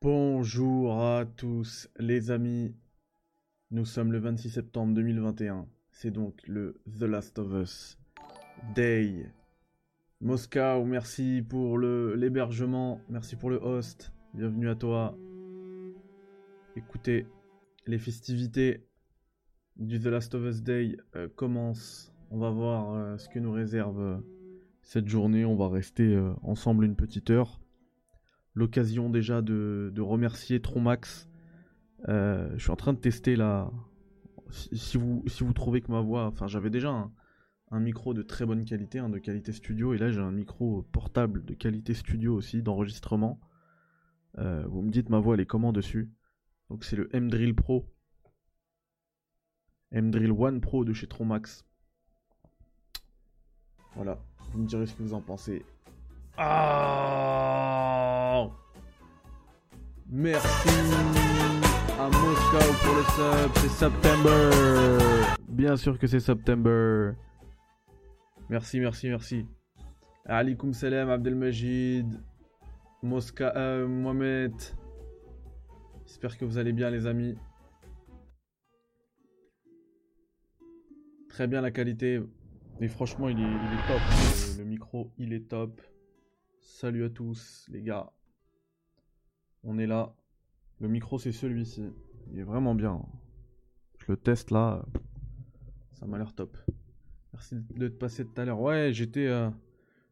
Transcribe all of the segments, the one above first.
Bonjour à tous les amis. Nous sommes le 26 septembre 2021. C'est donc le The Last of Us Day. Moscow, merci pour l'hébergement, merci pour le host. Bienvenue à toi. Écoutez, les festivités du The Last of Us Day euh, commencent. On va voir euh, ce que nous réserve euh, cette journée. On va rester ensemble une petite heure l'occasion déjà de, remercier Tronmax. Euh, je suis en train de tester là. Si, vous, trouvez que ma voix. Enfin, j'avais déjà un, micro de très bonne qualité, hein, de qualité studio, et là j'ai un micro portable de qualité studio aussi, d'enregistrement. Euh, vous me dites ma voix elle est comment dessus? Donc c'est le M-Drill Pro. M-Drill One Pro de chez Tronmax. Voilà, vous me direz ce que vous en pensez. Ah Merci à Moscow pour le sub, c'est September. Bien sûr que c'est September. Merci, merci, merci. Alikum salam Abdelmajid, Mosca, euh, Mohamed. J'espère que vous allez bien les amis. Très bien la qualité. Mais franchement, il est, top. le micro, il est top. Salut à tous les gars. On est là. Le micro c'est celui-ci. Il est vraiment bien. Je le teste là. Ça m'a l'air top. Merci de te passer tout à l'heure. Ouais, j'étais... Euh,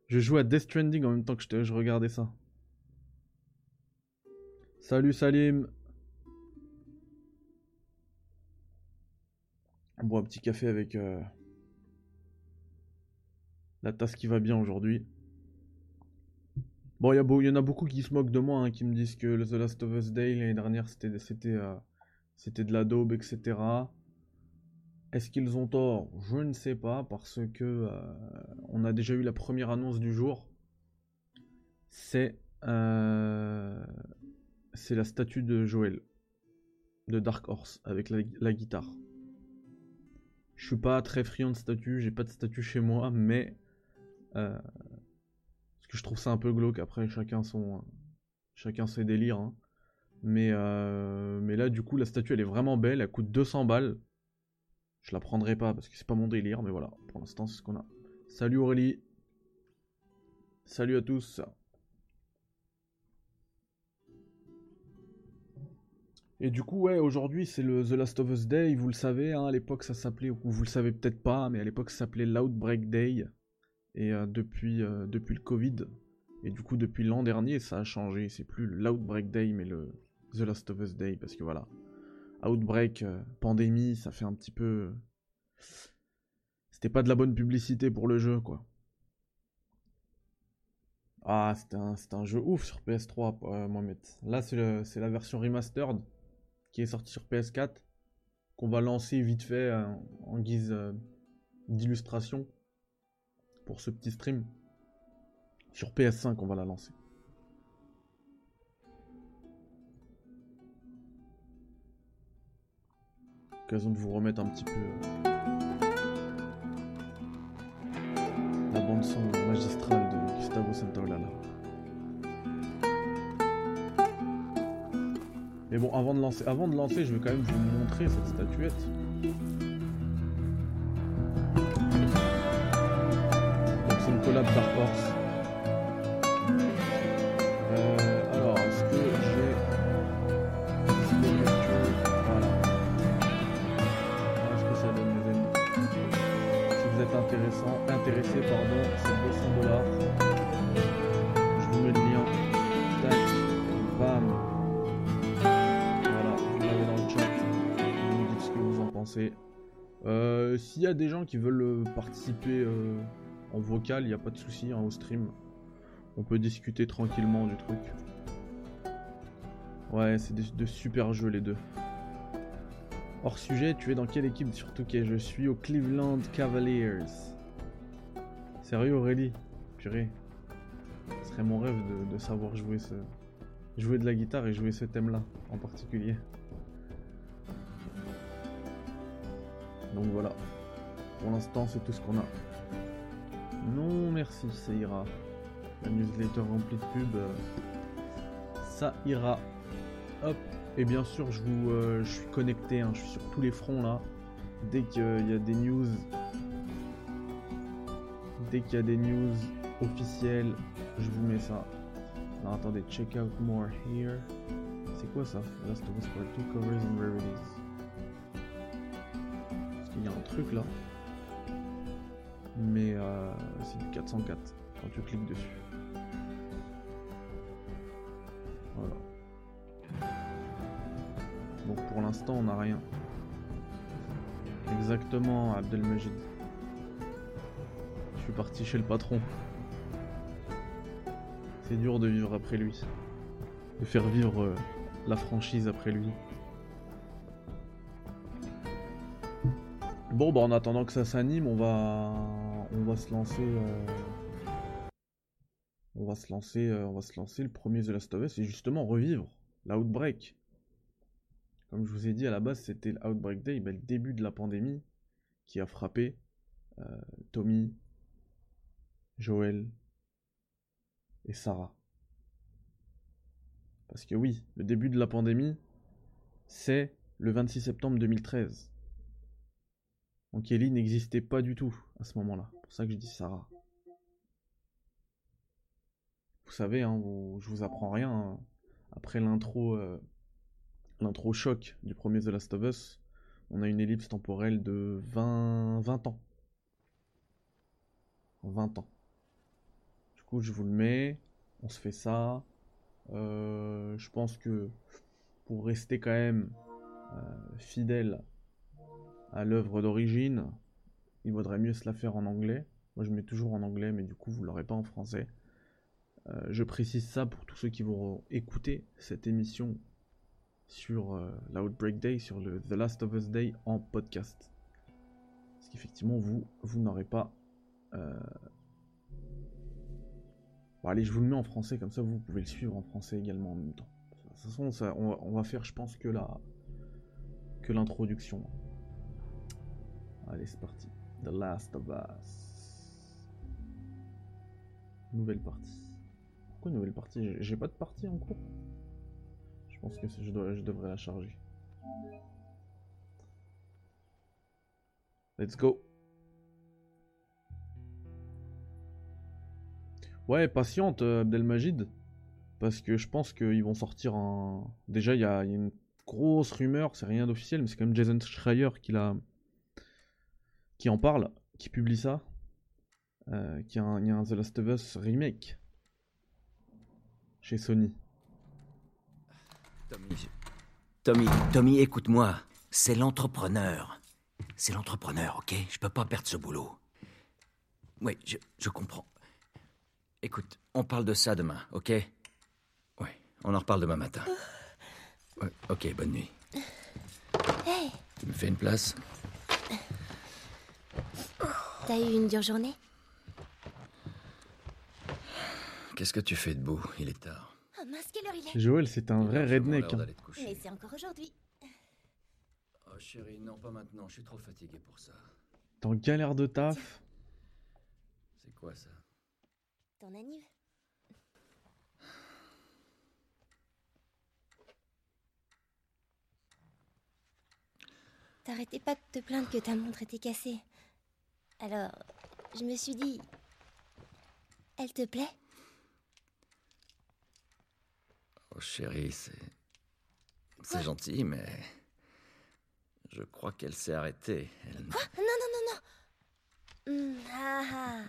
je jouais à Death Stranding en même temps que je, je regardais ça. Salut Salim. On boit un petit café avec euh, la tasse qui va bien aujourd'hui. Bon, il y, en a beaucoup qui se moquent de moi, hein, qui me disent que The Last of Us Day l'année dernière c'était euh, de la daube, etc. Est-ce qu'ils ont tort? Je ne sais pas parce que euh, on a déjà eu la première annonce du jour. C'est euh, c'est la statue de Joël de Dark Horse avec la, la guitare. Je suis pas très friand de statues, j'ai pas de statue chez moi, mais parce que je trouve ça un peu glauque. Après, chacun son, chacun ses délires. Hein. Mais, euh, mais là, du coup, la statue, elle est vraiment belle. Elle coûte 200 balles. Je la prendrai pas parce que c'est pas mon délire. Mais voilà, pour l'instant, c'est ce qu'on a. Salut Aurélie. Salut à tous. Et du coup, ouais, aujourd'hui c'est le The Last of Us Day, vous le savez, hein, à l'époque ça s'appelait, ou vous le savez peut-être pas, mais à l'époque ça s'appelait l'Outbreak Day. Et euh, depuis, euh, depuis le Covid, et du coup depuis l'an dernier, ça a changé. C'est plus l'Outbreak Day, mais le The Last of Us Day, parce que voilà. Outbreak, euh, pandémie, ça fait un petit peu... C'était pas de la bonne publicité pour le jeu, quoi. Ah, c'était un, un, jeu ouf sur PS3, Mohamed. Là, c'est la version remastered qui est sortie sur PS4, qu'on va lancer vite fait en guise d'illustration pour ce petit stream. Sur PS5, on va la lancer. Occasion de vous remettre un petit peu euh, la bande son magistrale de Gustavo Santaolalla. Mais bon, avant de lancer, avant de lancer, je vais quand même vous montrer cette statuette. Dark Horse. Euh, alors, est-ce que j'ai Voilà. Est-ce que ça donne, mes amis Si vous êtes intéressé, pardon, c'est 200 dollars. Je vous mets le lien. Tac, bam. Voilà, vous l'avez dans le chat. Vous me dites ce que vous en pensez. Euh, S'il y a des gens qui veulent euh, participer en vocal, il n'y a pas de souci, hein, au stream. On peut discuter tranquillement du truc. Ouais, c'est de, super jeux les deux. Hors sujet, tu es dans quelle équipe Surtout que je suis au Cleveland Cavaliers. Sérieux Aurélie? Purée. Ce serait mon rêve de, savoir jouer ce... Jouer de la guitare et jouer ce thème-là en particulier. Donc voilà. Pour l'instant, c'est tout ce qu'on a. Non, merci, ça ira. La newsletter remplie de pub, euh, ça ira. Hop. Et bien sûr, je vous, euh, je suis connecté, hein, je suis sur tous les fronts là. Dès qu'il y a des news, dès qu'il y a des news officielles, je vous mets ça. Alors attendez, check out more here. C'est quoi ça? Last of Us Part 2 covers and rarities. Parce qu'il y a un truc là. Mais euh, c'est du 404 quand tu cliques dessus. Voilà. Donc pour l'instant on n'a rien. Exactement Abdelmajid. Je suis parti chez le patron. C'est dur de vivre après lui. De faire vivre euh, la franchise après lui. Bon bah en attendant que ça s'anime, on va on va se lancer euh, on va se lancer euh, on va se lancer le premier The Last of Us et justement revivre l'outbreak. Comme je vous ai dit à la base, c'était l'Outbreak Day, le début de la pandémie qui a frappé euh, Tommy, Joël et Sarah. Parce que oui, le début de la pandémie, c'est le 26 septembre 2013. Donc Ellie n'existait pas du tout à ce moment-là. C'est pour ça que je dis Sarah. Vous savez, hein, je vous apprends rien. Hein. Après l'intro, euh, l'intro choc du premier The Last of Us, on a une ellipse temporelle de 20, 20 ans. 20 ans. Du coup, je vous le mets. On se fait ça. Euh, je pense que pour rester quand même euh, fidèle à l'œuvre d'origine, il vaudrait mieux se la faire en anglais. Moi, je mets toujours en anglais, mais du coup, vous l'aurez pas en français. Euh, je précise ça pour tous ceux qui vont écouter cette émission sur euh, l'Outbreak Day, sur le The Last of Us Day en podcast. Parce qu'effectivement, vous, vous n'aurez pas. Euh, bon, allez, je vous le mets en français, comme ça vous pouvez le suivre en français également en même temps. De toute façon, ça, on, va faire, je pense, que la que l'introduction. Allez, c'est parti. The Last of Us. Nouvelle partie. Pourquoi nouvelle partie? J'ai pas de partie en cours je pense que je, dois, je devrais la charger. Let's go. Ouais, patiente, euh, Abdelmajid. Parce que je pense qu'ils vont sortir un. Déjà, il y, a, une grosse rumeur, c'est rien d'officiel, mais c'est quand même Jason Schreier qui, l'a... qui en parle, qui publie ça. Euh, qui a il y a un The Last of Us remake chez Sony. Tommy, Tommy, Tommy, écoute-moi. C'est l'entrepreneur. C'est l'entrepreneur, ok? Je peux pas perdre ce boulot. Oui, je, je comprends. Écoute, on parle de ça demain, ok? Oui, on en reparle demain matin. Ouais, ok, bonne nuit. Hey Tu me fais une place? T'as eu une dure journée Qu'est-ce que tu fais debout? Il est tard. Oh mince, quelle heure il est Joël, c'est un vrai redneck. Hein. d'aller te coucher. Mais c'est encore aujourd'hui. Oh chérie, non pas maintenant, je suis trop fatigué pour ça. T'es en galère de taf? C'est quoi ça? Ton anniv T'arrêtais pas de te plaindre que ta montre était cassée. Alors, je me suis dit... Elle te plaît? Oh chérie, c'est... C'est gentil, mais... Je crois qu'elle s'est arrêtée. Elle... Non, non, non, non Hum, Ah ah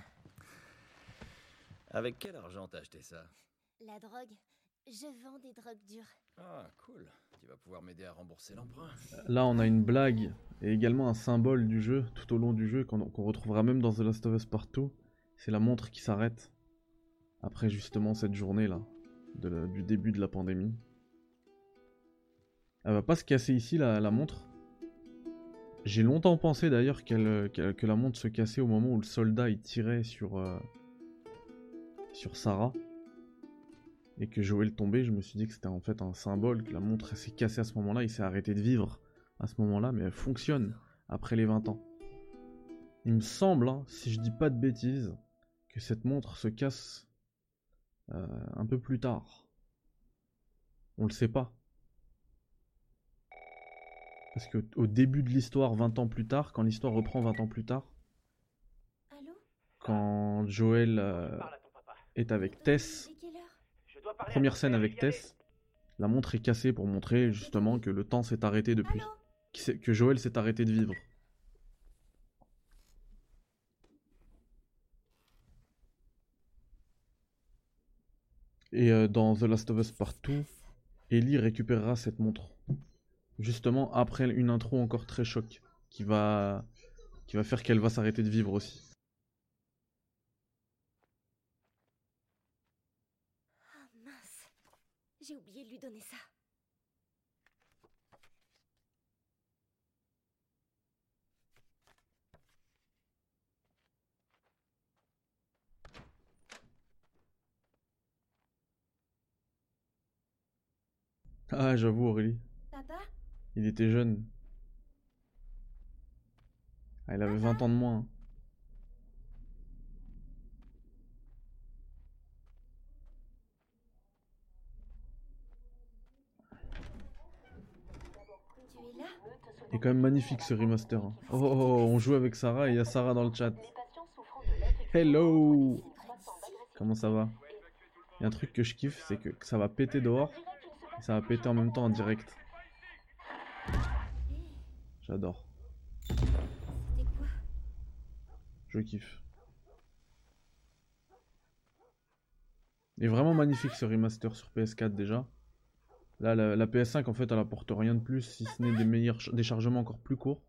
Avec quel argent t'as acheté ça? La drogue. Je vends des drogues dures. Ah, cool. Tu vas pouvoir m'aider à rembourser l'emprunt. Là, on a une blague et également un symbole du jeu tout au long du jeu qu'on retrouvera même dans The Last of Us Partout. C'est la montre qui s'arrête après justement cette journée là de la- du début de la pandémie. Elle va pas se casser ici la, montre. J'ai longtemps pensé d'ailleurs que la montre se cassait au moment où le soldat tirait euh, sur Sarah et que Joël tombait. Je me suis dit que c'était en fait un symbole que la montre s'est cassée à ce moment-là. Il s'est arrêté de vivre à ce moment-là, mais elle fonctionne après les 20 ans. Il me semble, hein, si je dis pas de bêtises, que cette montre se casse euh, un peu plus tard. On le sait pas. Parce que au début de l'histoire, 20 ans plus tard, quand l'histoire reprend 20 ans plus tard, Allô? quand Joël euh, est avec Tess, Il est quelle heure première scène avec Tess, la montre est cassée pour montrer justement que le temps s'est arrêté depuis. Que Joël s'est arrêté de vivre. Et euh, dans The Last of Us Partout, Ellie récupérera cette montre. Justement après une intro encore très choc, qui va, qui va faire qu'elle va s'arrêter de vivre aussi. Ah mince. J'ai oublié de lui donner ça. Ah, j'avoue Aurélie, Papa il était jeune. Ah, il avait 20 ans de moins. hein. Tu es là Il est quand même magnifique ce remaster. hein. Oh, oh, oh, on joue avec Sarah et il y a Sarah dans le chat. Hello Comment ça va? Il y a un truc que je kiffe, c'est que ça va péter dehors et ça va péter en même temps en direct. J'adore. Je kiffe. Il est vraiment magnifique ce remaster sur PS4 déjà. Là, la, la PS5 en fait elle apporte rien de plus si ce n'est des meilleurs des chargements encore plus courts.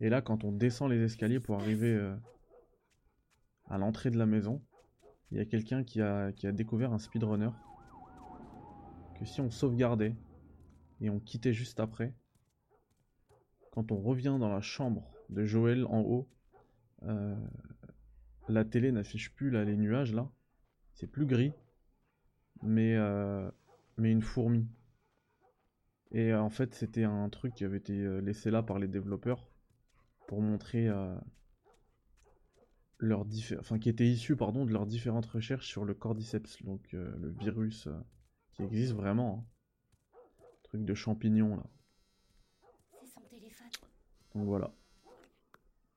Et là, quand on descend les escaliers pour arriver euh, à l'entrée de la maison, il y a quelqu'un qui a, qui a découvert un speedrunner. Que si on sauvegardait et on quittait juste après, quand on revient dans la chambre de Joël en haut, euh, la télé n'affiche plus là, les nuages là. C'est plus gris, mais, euh, mais une fourmi. Et euh, en fait, c'était un truc qui avait été euh, laissé là par les développeurs pour montrer euh, leurs diffé- enfin qui était issu pardon de leurs différentes recherches sur le cordyceps, donc euh, le virus euh, qui existe vraiment. hein. Truc de champignon là. C'est son téléphone. Donc voilà.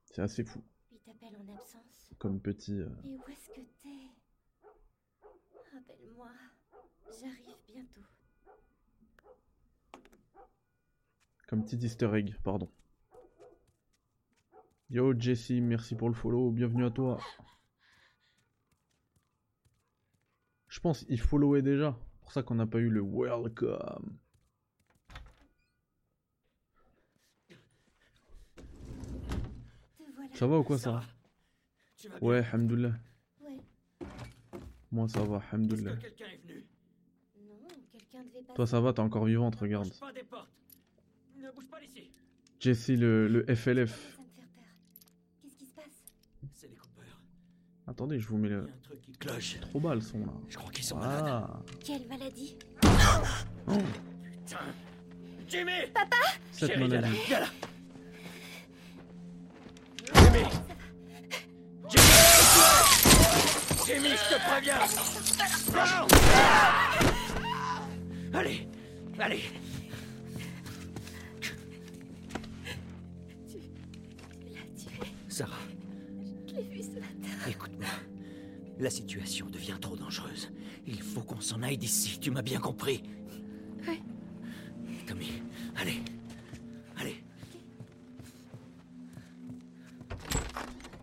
C'est assez fou Il t'appelle en absence. comme petit. Et où est-ce que t'es? Rappelle-moi. J'arrive bientôt. Comme petit easter egg, pardon. Yo Jesse, merci pour le follow, bienvenue à toi. Je pense qu'il followait déjà, pour ça qu'on n'a pas eu le welcome. Te voilà. Ça va ou quoi ça Ouais, hamdoullah. Moi ça va, hamdoullah. que quelqu'un est venu? Non, quelqu'un devait passer. Toi ça va, t'es encore vivante, regarde. Bouge pas des portes. Ne bouge pas d'ici. Jesse le, le FLF. Ça me fait peur. Qu'est-ce qui se passe? C'est les coupeurs. Attendez, je vous mets Il y le... a un truc qui cloche. Trop bas le son là. Je crois qu'ils sont malades. Ah Quelle maladie? Oh, Putain. Jimmy Cette Chérie, viens là, maladie. viens là. Jimmy Jimmy Jimmy, je te préviens Allez, allez Tu l'as tué. Sarah, Je l'ai vu ce matin. écoute-moi. La situation devient trop dangereuse. Il faut qu'on s'en aille d'ici, tu m'as bien compris Oui. Tommy, allez. Allez.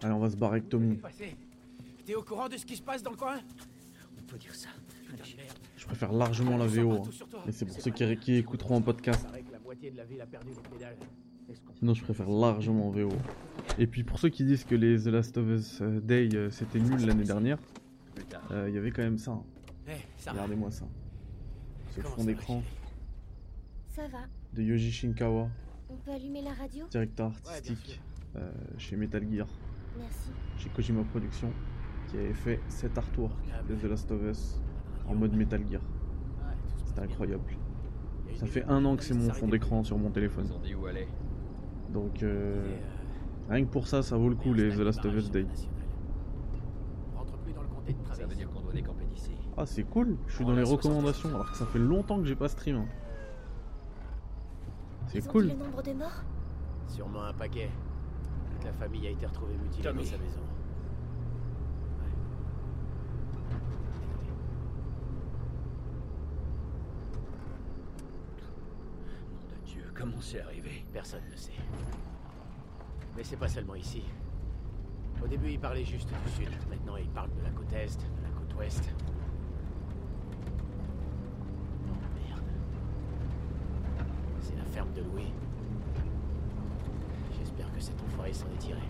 Allez, on va se barrer avec Tommy. Passé? T'es au courant de ce qui se passe dans le coin On peut dire ça. Merde. Je préfère largement la VO. hein. Toi. Mais c'est pour ceux qui, qui écouteront en podcast. Sinon, je préfère largement en VO. Et puis, pour ceux qui disent que les The Last of Us euh, Day euh, c'était nul l'année dernière, euh, il y avait quand même ça. hein. Eh, ça Regardez-moi ça. Ce fond d'écran Ça va. de Yoji Shinkawa, On peut allumer la radio? Directeur artistique euh, chez Metal Gear, Merci. chez Kojima Productions, qui avait fait cet artwork de The Last of Us en mode Metal Gear. C'était incroyable. Ça fait un an que c'est mon fond d'écran sur mon téléphone. Donc, euh, rien que pour ça, ça vaut le coup les The Last of Us Day. Ah, c'est cool, je suis dans les recommandations alors que ça fait longtemps que j'ai pas stream. hein. C'est cool. Sûrement un paquet. Toute la famille a été retrouvée mutilée Tommy. dans sa maison. Ouais. Nom de Dieu, comment c'est arrivé Personne ne sait. Mais c'est pas seulement ici. Au début, il parlait juste du sud. Maintenant, il parle de la côte est, de la côte ouest. Oh merde. C'est la ferme de Louis. J'espère que cet enfoiré s'en est tiré.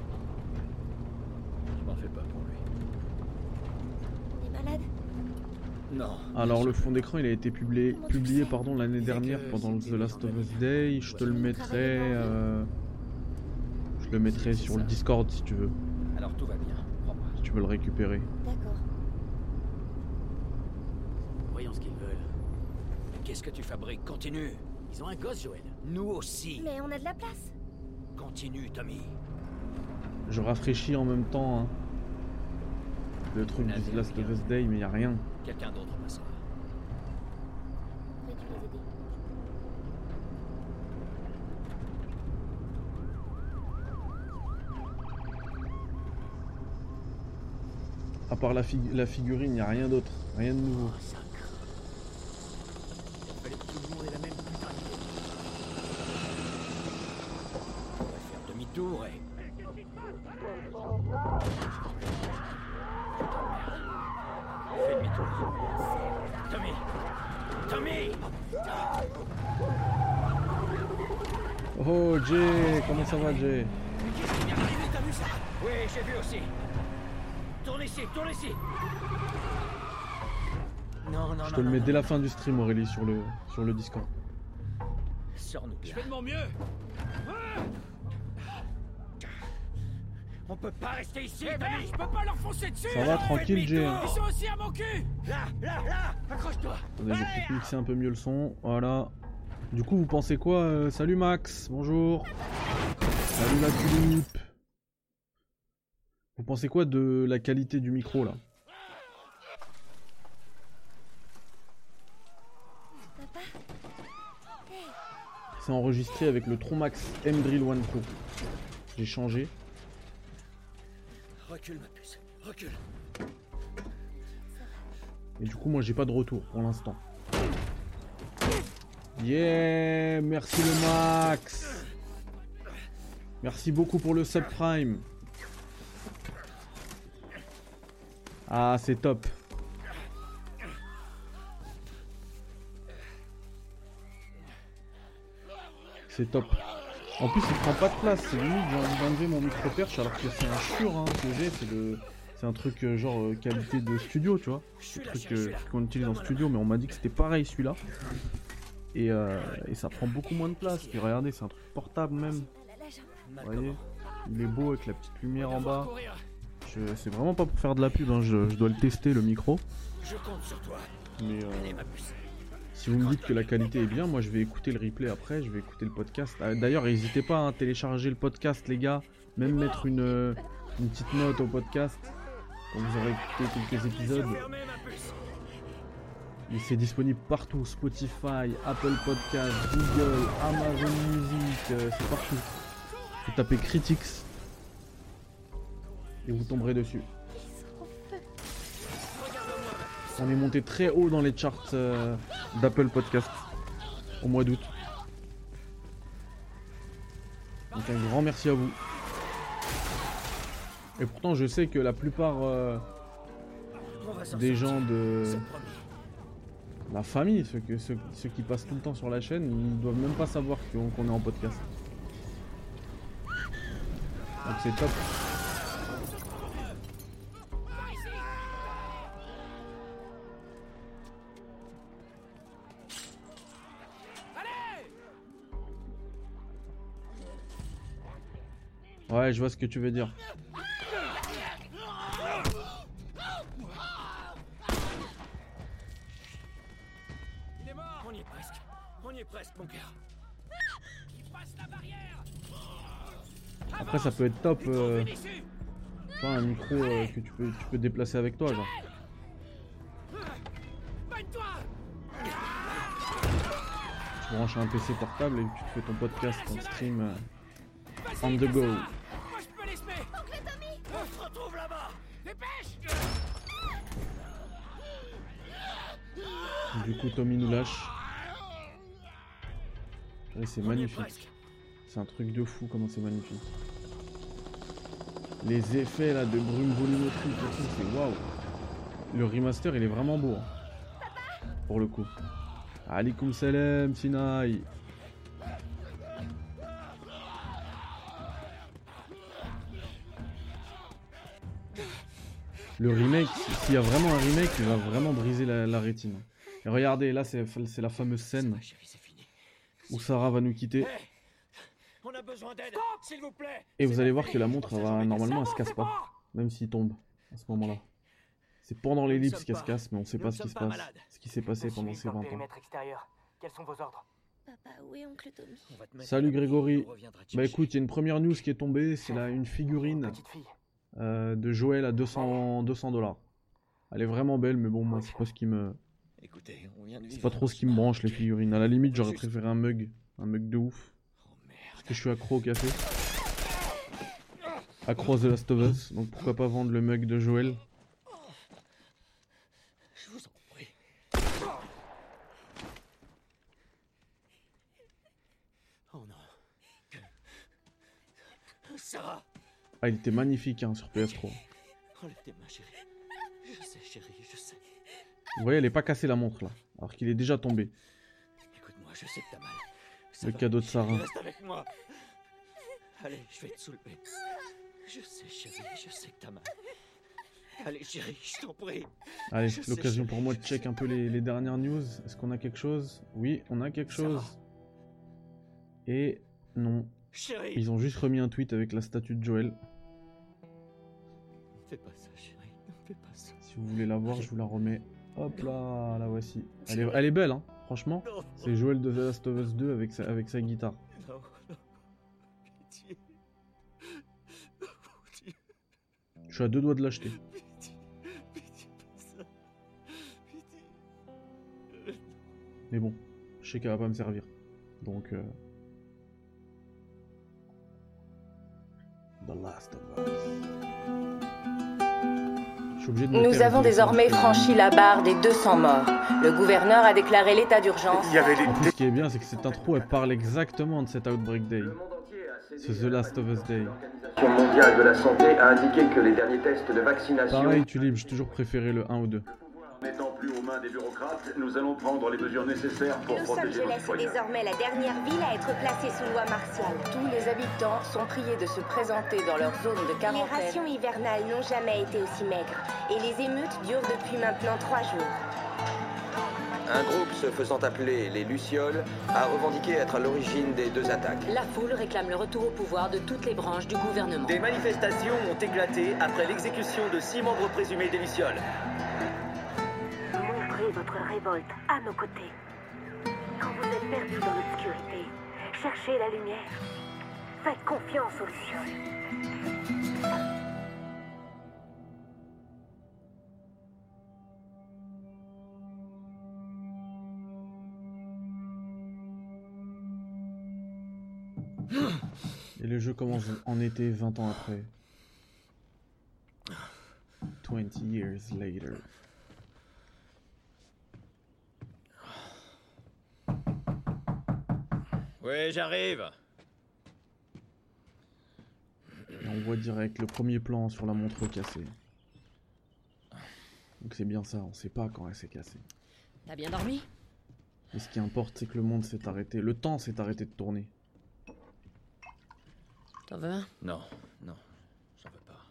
Je m'en fais pas pour lui. On est malade? Non. Alors le fond d'écran il a été publié, pardon l'année dernière pendant le The Last of Us Day. Je te le mettrai, euh, je le mettrai sur le Discord si tu veux, Alors tout va bien, si tu veux le récupérer. D'accord. Voyons ce qu'ils veulent. Qu'est-ce que tu fabriques? Continue. Ils ont un gosse, Joël. Nous aussi. Mais on a de la place. Continue, Tommy. Je rafraîchis en même temps hein, le truc du The Last of Us Day mais y a rien. Quelqu'un d'autre passera. Dû les aider. À part la, fig- la figurine, y a rien d'autre, rien de nouveau. Oh, ça craint. Il fallait que tout le monde ait la même putain d'idée. On va faire demi-tour et... Fais demi-tour. Tommy Tommy Oh Jay, comment ça va Jay? Qu'est-ce qui vient d'arriver, t'as vu ça? Oui, j'ai vu aussi. Tourne ici, tourne ici Non, non, Je non, te le mets non. dès la fin du stream Aurélie sur le, sur le Discord. Sors-nous Je fais de mon mieux. On peut pas rester ici, Eh ben, je peux pas leur foncer dessus. Ça va alors. tranquille Jay hein Ils sont aussi à mon cul. Là, là, là Accroche-toi Attendez, je vais peut-être mixer un peu mieux le son. Voilà. Du coup, vous pensez quoi euh, Salut Max, bonjour. Salut la tulipe. Vous pensez quoi de la qualité du micro là? Papa? C'est enregistré avec le Tronmax M-Drill One Pro. J'ai changé. Recule, ma puce, recule Et du coup, moi, j'ai pas de retour pour l'instant. Yeah, merci le max. Merci beaucoup pour le subprime. Ah, c'est top. C'est top. En plus, il prend pas de place. C'est limite, j'ai envie d'enlever mon micro-perche alors que c'est un Shure hein, que j'ai. C'est le... c'est un truc euh, genre euh, qualité de studio, tu vois le là, truc euh, qu'on utilise en studio, mais on m'a dit que c'était pareil celui-là. Et, euh, et ça prend beaucoup moins de place. Puis regardez, c'est un truc portable même. Vous voyez Il est beau avec la petite lumière en bas. C'est vraiment pas pour faire de la pub, hein, je, je dois le tester le micro. Je compte sur toi. Mais euh, Allez, ma puce. Vous me dites que la qualité est bien, moi je vais écouter le replay après, je vais écouter le podcast. Ah, D'ailleurs, n'hésitez pas à télécharger le podcast, les gars. Même mettre une, euh, une petite note au podcast. Quand vous aurez écouté quelques épisodes. Et c'est disponible partout, Spotify, Apple Podcast, Google, Amazon Music, euh, c'est partout. Vous tapez Critics et vous tomberez dessus. On est monté très haut dans les charts euh, d'Apple Podcast au mois d'août. Donc un grand merci à vous. Et pourtant je sais que la plupart euh, des gens de la famille, ceux, que, ceux, ceux qui passent tout le temps sur la chaîne, ils doivent même pas savoir qu'on qu'on est en podcast. Donc c'est top. Ouais, je vois ce que tu veux dire. Il est mort. On y est presque. On y est presque, mon gars. Il passe la barrière. Après, ça peut être top, euh, tu un micro euh, que tu peux, tu peux déplacer avec toi, genre. Te branches un PC portable et tu te fais ton podcast, ton stream euh, on the go. Coup, Tommy nous lâche. C'est magnifique. C'est un truc de fou comment c'est magnifique. Les effets là de brume volumétrique et tout, c'est waouh. Le remaster il est vraiment beau. hein. Pour le coup. Alikum salam, Sinai. Le remake, s'il y a vraiment un remake, il va vraiment briser la, la rétine. Et regardez, là c'est la fameuse scène où Sarah va nous quitter. Hey On a besoin d'aide S'il vous plaît Et vous allez voir que la montre, sait va, normalement, elle se casse pas. Même s'il tombe à ce moment-là. C'est pendant l'ellipse qu'elle se casse, mais on sait nous pas ne ce qui se pas passe. malades. Ce qui s'est passé pendant ces 20 ans. extérieur. Quels sont vos ordres? Papa, où est oncle Tommy? On va te mettre Salut Grégory. Bah écoute, il y a une première news qui est tombée, c'est là une figurine Petite fille. euh, de Joël à 200 200 dollars. Elle est vraiment belle, mais bon, moi, c'est pas ce qui me, Écoutez, on vient de c'est pas trop ce qui me branche les figurines. À la limite, j'aurais préféré un mug, un mug de ouf, Oh merde. parce que je suis accro au café. Accro à The Last of Us, donc pourquoi pas vendre le mug de Joël Je vous en prie. Oh non. Ah, il était magnifique hein, sur PS3. Enlève tes mains, chérie. Je sais, chérie, je sais. Vous voyez, elle est pas cassée la montre là, alors qu'il est déjà tombé. Écoute-moi, je sais que t'as mal. Ça Le cadeau de Sarah. Reste avec moi. Allez, je vais te soulever. Je sais, chérie, je sais que t'as mal. Allez, chérie, je t'en prie. Allez, l'occasion pour moi de check un peu les, les dernières news. Est-ce qu'on a quelque chose? Oui, on a quelque chose. Et non, Chérie ils ont juste remis un tweet avec la statue de Joël. Ne fais pas ça, chérie. Ne fais pas ça. Si vous voulez la voir, je vous la remets. Hop là, la voici. Elle est, elle est belle, hein, franchement. C'est Joël de The Last of Us 2 avec sa, avec sa guitare. non, non. Pitié. Mon Dieu, Je suis à deux doigts de l'acheter. Mais bon, je sais qu'elle va pas me servir. Donc. euh, The Last of Us. Nous avons désormais franchi la barre des 200 morts. Le gouverneur a déclaré l'état d'urgence. Il y avait En plus, ce qui est bien, c'est que cette intro, elle parle exactement de cet Outbreak Day. C'est The Last of Us Day. L'Organisation mondiale de la santé a indiqué que les derniers tests de vaccination Pareil, Tulip, j'ai toujours préféré le 1 ou 2. Plus aux mains des bureaucrates, nous allons prendre les mesures nécessaires pour Los protéger nos Angeles est désormais la dernière ville à être placée sous loi martiale. Tous les habitants sont priés de se présenter dans leur zone de Les quarantaine. rations hivernales n'ont jamais été aussi maigres. Et les émeutes durent depuis maintenant trois jours. Un groupe se faisant appeler les Lucioles a revendiqué être à l'origine des deux attaques. La foule réclame le retour au pouvoir de toutes les branches du gouvernement. Des manifestations ont éclaté après l'exécution de six membres présumés des Lucioles. Révolte à nos côtés. Quand vous êtes perdu dans l'obscurité, cherchez la lumière. Faites confiance aux Lucioles. Et le jeu commence en été 20 ans après. 20 years later. Oui, j'arrive. Et on voit direct le premier plan sur la montre cassée. Donc c'est bien ça, on sait pas quand elle s'est cassée. T'as bien dormi? Et ce qui importe, c'est que le monde s'est arrêté. Le temps s'est arrêté de tourner. T'en veux un? Non, non, j'en veux pas.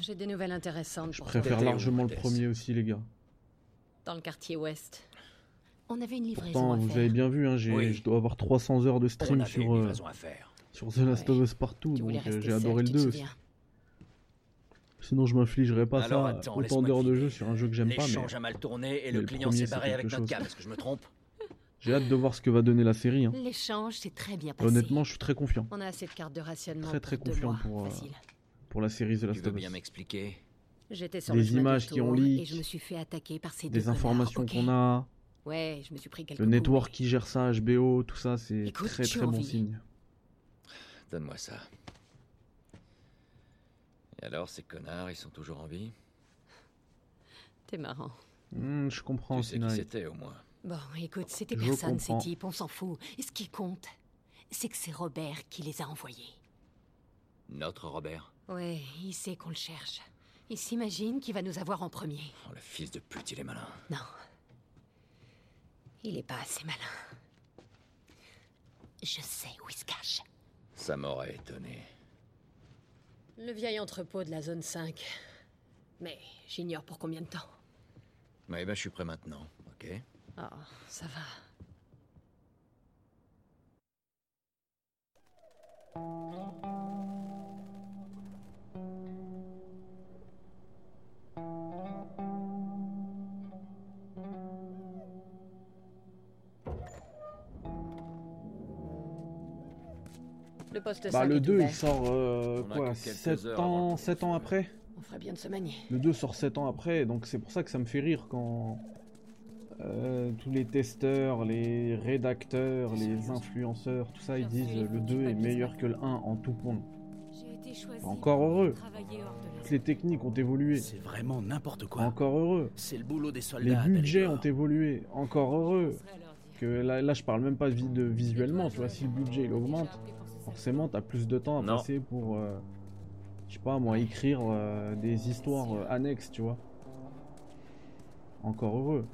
J'ai des nouvelles intéressantes Je pour préfère largement le premier aussi, les gars. Dans le quartier ouest. On avait une livraison Pourtant, à vous faire. avez bien vu, hein, j'ai- Oui. je dois avoir 300 heures de On stream avait sur, une euh, livraison à faire. sur The Last of Us partout. Tu Donc euh, rester j'ai seul, adoré le tu te 2 aussi. souviens Sinon, je m'infligerais pas Alors, ça attends, autant laisse-moi d'heures de jeu sur un jeu que j'aime pas. Mais L'échange a mal tourné et mais le le client premier, s'est c'est barré avec quelque notre chose. cam. Est-ce que je me trompe j'ai hâte de voir ce que va donner la série. hein. L'échange s'est très bien passé. Honnêtement, je suis très confiant On a assez de cartes de rationnement Très, très pour deux confiant mois. pour, euh, Facile. pour la série The Tu Last veux of bien Us. m'expliquer? J'étais sur des le chemin du images qui ont tour, leak, et je me suis fait attaquer par ces des deux connards images qui ont leak, J'étais sur des chemin deux informations connards, qu'on a, Ouais, je me suis pris quelques le coups. network qui gère ça, HBO, tout ça, c'est Écoute, très très bon envie. signe. Donne-moi ça. Et alors, ces connards, ils sont toujours en vie? T'es marrant. Hmm, je comprends, Tu sais qui c'était, au moins? Bon, écoute, c'était personne, ces types, on s'en fout. Et ce qui compte, c'est que c'est Robert qui les a envoyés. Notre Robert? Ouais, il sait qu'on le cherche. Il s'imagine qu'il va nous avoir en premier. Oh, le fils de pute, il est malin. Non. Il est pas assez malin. Je sais où il se cache. Ça m'aurait étonné. Le vieil entrepôt de la zone 5. Mais j'ignore pour combien de temps. Ouais, ben, je suis prêt maintenant, ok? Ah, ça va. Le poste 5 Bah le est 2 ouvert. il sort euh, quoi que quelques 7 heures avant ans, le 7 ans après? On ferait bien de se manier. Le 2 sort 7 ans après, donc c'est pour ça que ça me fait rire quand euh, tous les testeurs, les rédacteurs, les influenceurs, tout ça, ils disent le 2 est meilleur que le 1 en tout point. Encore heureux. Toutes les techniques ont évolué. C'est vraiment n'importe quoi. Encore heureux. C'est le boulot des Les budgets ont évolué. Encore heureux. Que là, là, je parle même pas de visuellement, tu vois. Si le budget il augmente, forcément, t'as plus de temps à Non. passer pour, euh, je sais pas moi, écrire euh, des histoires euh, annexes, tu vois. Encore heureux.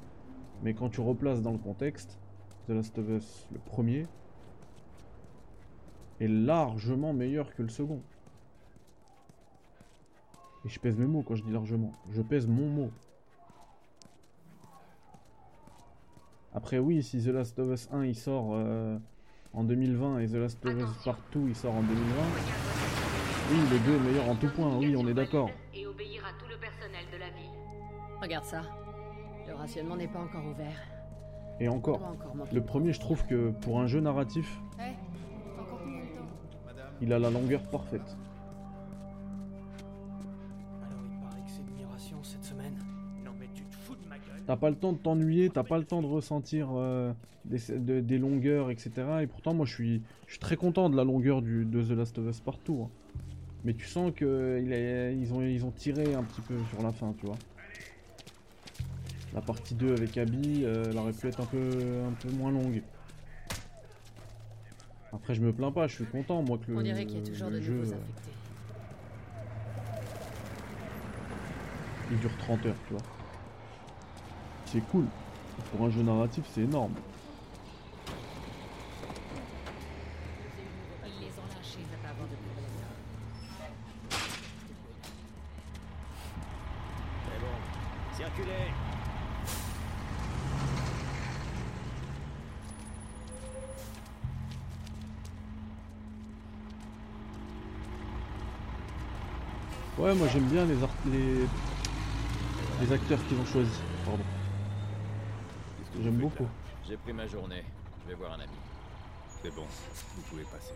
Mais quand tu replaces dans le contexte, The Last of Us, le premier, est largement meilleur que le second. Et je pèse mes mots quand je dis largement. Je pèse mon mot. Après oui, si The Last of Us 1 il sort euh, en 2020 et The Last of Us Part 2 il sort en 2020, oui le 2 est meilleur en tout point, oui on est d'accord. Et obéir à tout le personnel de la ville. Regarde ça. Le rationnement n'est pas encore ouvert. Et encore, le premier je trouve que pour un jeu narratif, Eh, encore combien de temps? Il a la longueur parfaite. Alors il paraît que c'est une migration cette semaine. Non mais tu te fous de ma gueule. T'as pas le temps de t'ennuyer, t'as pas le temps de ressentir euh, des, de- des longueurs, etc. Et pourtant, moi, je suis, je suis très content de la longueur du, de The Last of Us partout. hein. Mais tu sens que il est- ils, ont, ils ont tiré un petit peu sur la fin, tu vois. La partie 2 avec Abby, euh, elle aurait pu être un peu, un peu moins longue. Après, je me plains pas, je suis content, moi, que le, On dirait qu'il y a toujours de jeu, nouveaux euh, infectés. il dure 30 heures, tu vois. C'est cool. Pour un jeu narratif, c'est énorme. Ils les ont lâchés, ça va avoir de problème. C'est bon. Circulez. Ouais, moi j'aime bien les, art- les... les acteurs qu'ils ont choisis. Pardon. J'aime beaucoup. J'ai pris ma journée. Je vais voir un ami. C'est bon, vous pouvez passer.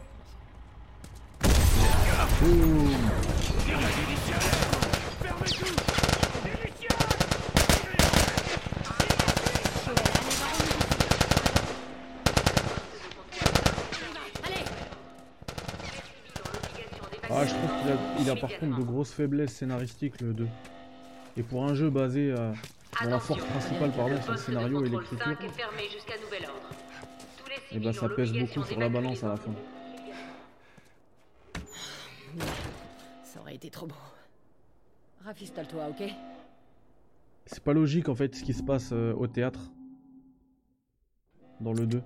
Ah, je trouve qu'il a, par contre de grosses faiblesses scénaristiques le 2. Et pour un jeu basé euh, dont la force principale pardon, c'est le scénario et l'écriture, et bah ça ont pèse l'obligation beaucoup sur la balance à la fin. Ça aurait été trop beau. Rafistole-toi, ok? C'est pas logique en fait ce qui se passe euh, au théâtre. Dans le 2.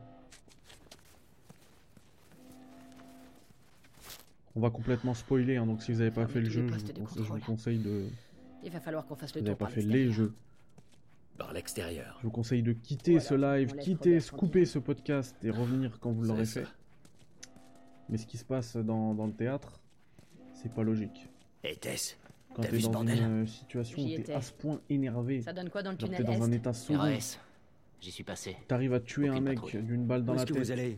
On va complètement spoiler, hein, donc si vous avez pas fait le jeu, je vous, conseille, je vous conseille de. Il va falloir qu'on fasse Si le vous tour n'avez pas fait les jeux, Par l'extérieur. je vous conseille de quitter Voilà, ce live, quitter, couper ce podcast et revenir quand vous l'aurez ça. fait. Mais ce qui se passe dans, dans le théâtre, c'est pas logique. Et Tess, Quand t'es ce dans une euh, situation où t'es à ce point énervé, Ça donne quoi dans le tunnel t'es dans un état RAS. J'y suis passé. t'arrives à tuer un Aucune mec patrouille. d'une balle dans Où la que vous tête, allez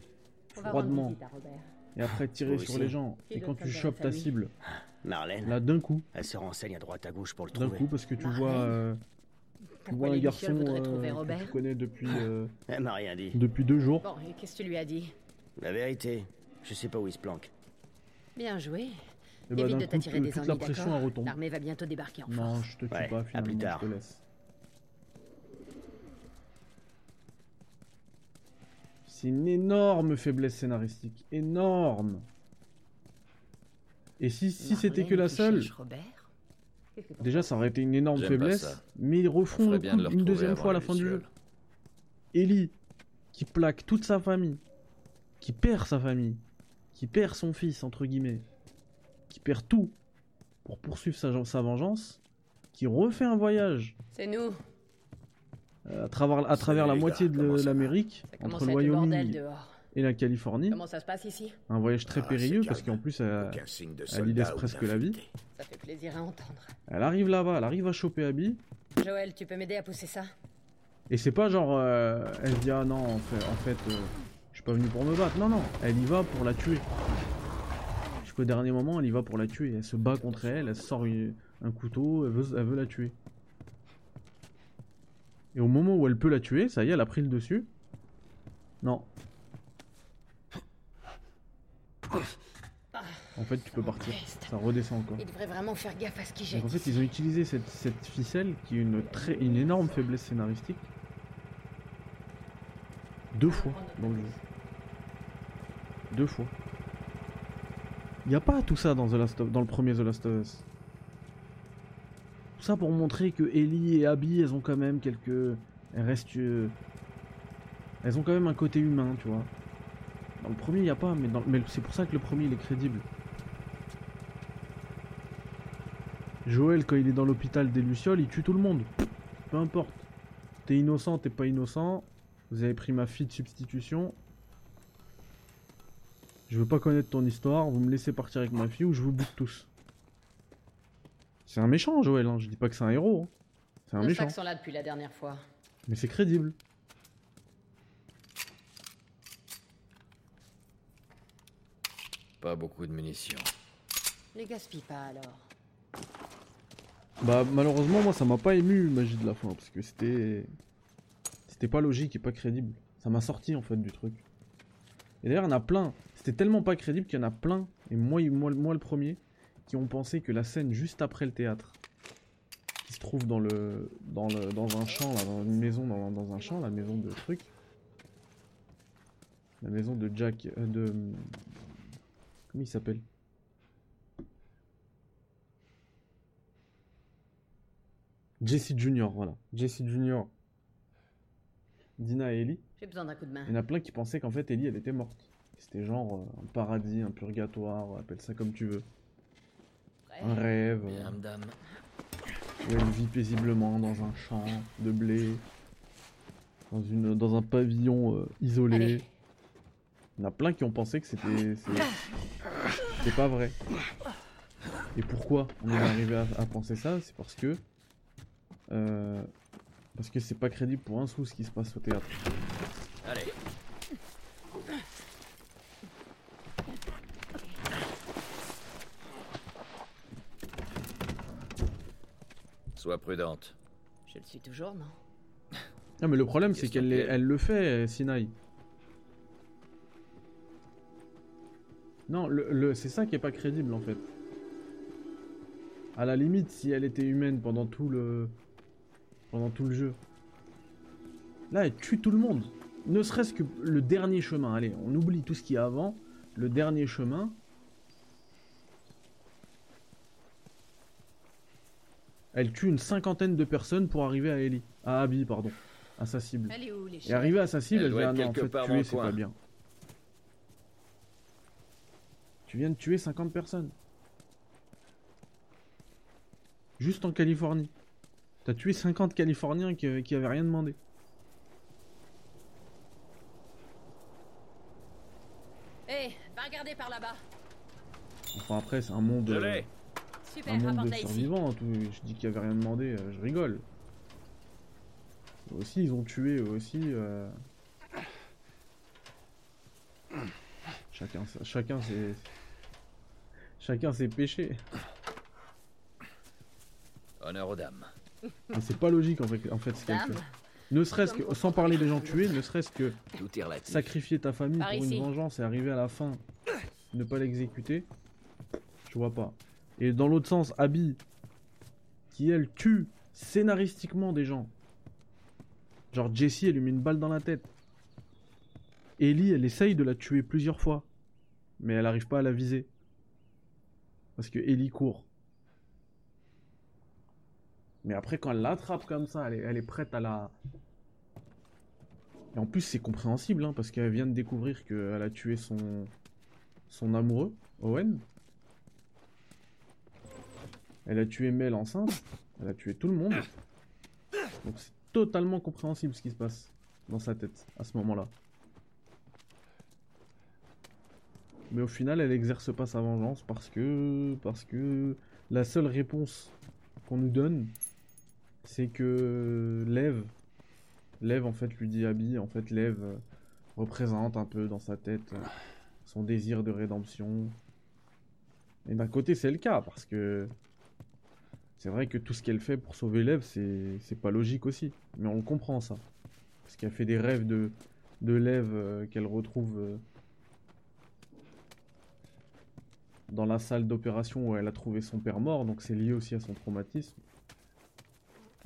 On va rendre froidement, visite à Robert. Et après tirer Vous sur aussi. les gens, Et et quand tu chopes ta cible, Marlène Là, d'un coup. Elle se renseigne à droite à gauche pour le D'un trouver. coup, parce que tu Marlène vois, euh, tu vois un les garçon euh, que tu connais depuis, euh, Elle m'a rien dit. depuis deux jours. Bon, et qu'est-ce que tu lui as dit? La vérité, je sais pas où il se planque. Bien joué. Et bah, Évite d'un de t'attirer des ennuis. L'armée va bientôt débarquer en Non, force. je te tue Ouais, pas à finalement, plus tard. je te laisse. C'est une énorme faiblesse scénaristique, énorme. Et si, si c'était que la seule, déjà ça aurait été une énorme faiblesse, mais ils On refont le coup de une deuxième fois à la fin du jeu. Ellie, qui plaque toute sa famille, qui perd sa famille, qui perd son fils, entre guillemets, qui perd tout pour poursuivre sa, sa vengeance, qui refait un voyage C'est nous. Euh, à travers, à travers la moitié de l'Amérique, entre le Wyoming et la Californie. Comment ça se passe ici? Un voyage très Ah, périlleux parce qu'en plus elle, y laisse presque la vie. Ça fait plaisir à entendre. Elle arrive là-bas, elle arrive à choper Abby, Joël, tu peux m'aider à pousser ça? Et c'est pas genre euh, elle se dit ah non en fait, en fait euh, je suis pas venu pour me battre, non non, elle y va pour la tuer. Jusqu'au dernier moment elle y va pour la tuer, elle se bat contre elle, elle sort une- un couteau, elle veut, elle veut la tuer. Et au moment où elle peut la tuer, ça y est, elle a pris le dessus. Non. En fait, tu peux partir. Ça redescend encore. Il devrait vraiment faire gaffe à ce. Donc en fait, ils ont utilisé cette, cette ficelle qui est une, très, une énorme faiblesse scénaristique. Deux fois dans le jeu. Deux fois. Il n'y a pas tout ça dans, The Last of- dans le premier The Last of Us. Tout ça pour montrer que Ellie et Abby, elles ont quand même quelques... Elles restent... euh, Elles ont quand même un côté humain, tu vois. Dans le premier, il n'y a pas, mais, c'est pour ça que le premier, il est crédible. Joël, quand il est dans l'hôpital des Lucioles, il tue tout le monde. Peu importe. T'es innocent, t'es pas innocent. Vous avez pris ma fille de substitution. Je veux pas connaître ton histoire. Vous me laissez partir avec ma fille ou je vous bute tous. C'est un méchant, Joël. Hein. Je dis pas que c'est un héros. hein. C'est un Nos méchant. sacs sont là depuis la dernière fois. Mais c'est crédible. Pas beaucoup de munitions. Les gaspille pas alors. Bah malheureusement moi ça m'a pas ému magie de la fin parce que c'était c'était pas logique et pas crédible. Ça m'a sorti en fait du truc. Et d'ailleurs il y en a plein. C'était tellement pas crédible qu'il y en a plein et moi, moi moi le premier qui ont pensé que la scène juste après le théâtre qui se trouve dans le dans le dans un champ là dans une maison dans, dans un champ la maison de truc la maison de Jack euh, de comment il s'appelle? Jesse Junior, voilà. Jesse Junior, Dina et Ellie. J'ai besoin d'un coup de main. Il y en a plein qui pensaient qu'en fait Ellie elle était morte. C'était genre euh, un paradis, un purgatoire, appelle ça comme tu veux. Un rêve. où elle vit paisiblement dans un champ de blé, dans, une, dans un pavillon euh, isolé. Allez. Il y en a plein qui ont pensé que c'était c'est- pas vrai. Et pourquoi on est arrivé à, à penser ça? C'est parce que euh, parce que c'est pas crédible pour un sou ce qui se passe au théâtre. Sois prudente. Je le suis toujours, non? Non mais le problème c'est qu'elle elle le fait, Sinai. Non, le, le- c'est ça qui est pas crédible en fait. À la limite, si elle était humaine pendant tout le pendant tout le jeu. Là, elle tue tout le monde. Ne serait-ce que le dernier chemin. Allez, on oublie tout ce qu'il y a avant. Le dernier chemin. Elle tue une cinquantaine de personnes pour arriver à Ellie. À Abby, pardon. À sa cible. Elle est où, les Et arrivé à sa cible, Elle elle, doit dit ah être non, en quelque fait, tuer c'est pas bien. Tu viens de tuer 50 personnes. Juste en Californie. T'as tué 50 Californiens qui, qui avaient rien demandé. Hé, va regarder par là-bas. Enfin après, c'est un monde, Je euh. Super, un monde de survivants. tout- Je dis qu'ils avaient rien demandé, euh, je rigole. Eux aussi, ils ont tué, eux aussi. euh, Chacun, chacun c'est. Chacun ses péchés. Honneur aux dames. Mais c'est pas logique en fait, en fait ce qu'elle fait. Ne serait-ce que, sans parler des gens tués, ne serait-ce que Tout est relatif. sacrifier ta famille Par pour ici. une vengeance et arriver à la fin, ne pas l'exécuter, je vois pas. Et dans l'autre sens, Abby, qui elle tue scénaristiquement des gens. Genre Jessie, elle lui met une balle dans la tête. Ellie, elle essaye de la tuer plusieurs fois, mais elle arrive pas à la viser. Parce que Ellie court. Mais après, quand elle l'attrape comme ça, elle est, elle est prête à la. Et en plus, c'est compréhensible, hein, parce qu'elle vient de découvrir qu'elle a tué son, son amoureux, Owen. Elle a tué Mel enceinte. Elle a tué tout le monde. Donc c'est totalement compréhensible ce qui se passe dans sa tête à ce moment-là. Mais au final, elle exerce pas sa vengeance parce que parce que la seule réponse qu'on nous donne, c'est que Lev, Lev en fait lui dit Abby, en fait Lev euh, représente un peu dans sa tête euh, son désir de rédemption. Et d'un côté, c'est le cas parce que c'est vrai que tout ce qu'elle fait pour sauver Lev, c'est pas logique aussi. Mais on comprend ça. Parce qu'elle fait des rêves de, de Lev euh, qu'elle retrouve euh, dans la salle d'opération où elle a trouvé son père mort, donc c'est lié aussi à son traumatisme.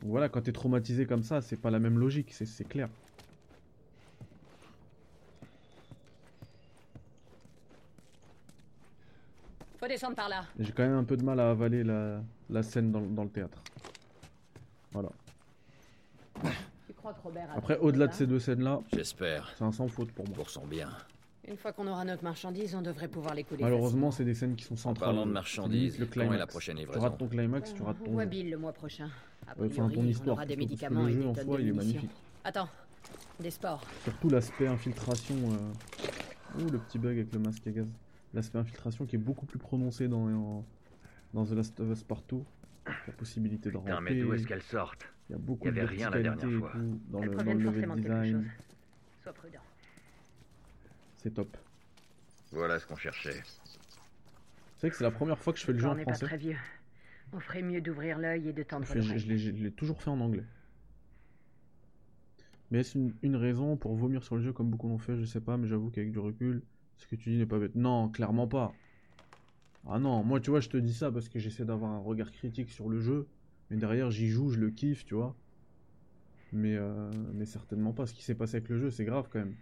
Donc voilà, quand t'es traumatisé comme ça, c'est pas la même logique, c'est clair. Faut descendre par là. J'ai quand même un peu de mal à avaler la, la scène dans, dans le théâtre. Voilà. Tu crois que Robert a Après, au-delà de ces deux scènes-là, J'espère. c'est un sans faute pour moi. Pour son bien. Une fois qu'on aura notre marchandise, on devrait pouvoir les couler. Malheureusement, c'est des scènes qui sont En centrales. parlant de marchandises, quand est la prochaine Tu livraison rates ton climax, tu rates ton. Bill le mois prochain. A Euh, Enfin, ton on histoire. aura des médicaments le et jeu des en soi, il est magnifique. Attends, des sports. Surtout l'aspect infiltration. euh, Ouh, le petit bug avec le masque à gaz. L'aspect infiltration qui est beaucoup plus prononcé dans, en- dans The Last of Us Partout. La possibilité de Putain, ramper. mais d'où est-ce qu'elles sortent Il y a beaucoup Il y de avait rien la dernière fois. tout dans le, dans le level de design. Sois prudent. C'est top. Voilà ce qu'on cherchait. C'est vrai que c'est la première fois que je fais le jeu on en n'est pas français. très vieux. On ferait mieux d'ouvrir l'œil et de tendre Je, fais- je- je l'ai toujours fait en anglais. Mais est-ce une, une raison pour vomir sur le jeu comme beaucoup l'ont fait? Je sais pas, mais j'avoue qu'avec du recul, ce que tu dis n'est pas bête. Non, clairement pas. Ah non, moi tu vois, je te dis ça parce que j'essaie d'avoir un regard critique sur le jeu. Mais derrière, j'y joue, je le kiffe, tu vois. Mais, euh, mais certainement pas. Ce qui s'est passé avec le jeu, c'est grave quand même.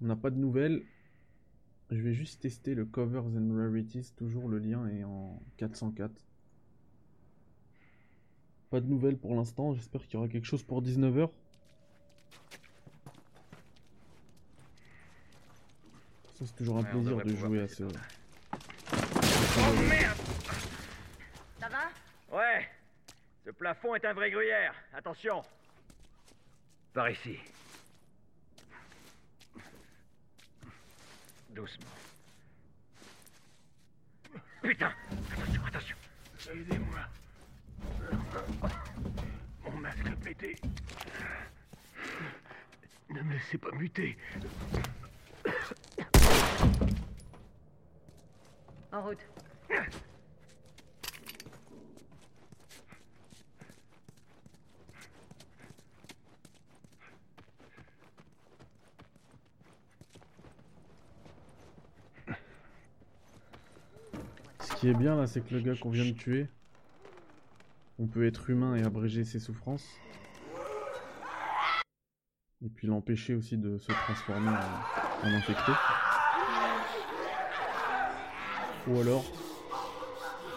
On n'a pas de nouvelles. Je vais juste tester le Covers and Rarities. Toujours le lien est en 404. Pas de nouvelles pour l'instant. J'espère qu'il y aura quelque chose pour 19h. Ça, c'est toujours un Ouais, plaisir de jouer à ce. Oh merde Ça va? Ouais Ce plafond est un vrai gruyère. Attention Par ici. Doucement. Putain Attention, attention Aidez-moi. Mon masque a pété. Ne me laissez pas muter. En route. Qui est bien là, c'est que le gars qu'on vient de tuer, on peut être humain et abréger ses souffrances. Et puis l'empêcher aussi de se transformer en, infecté. Ou alors,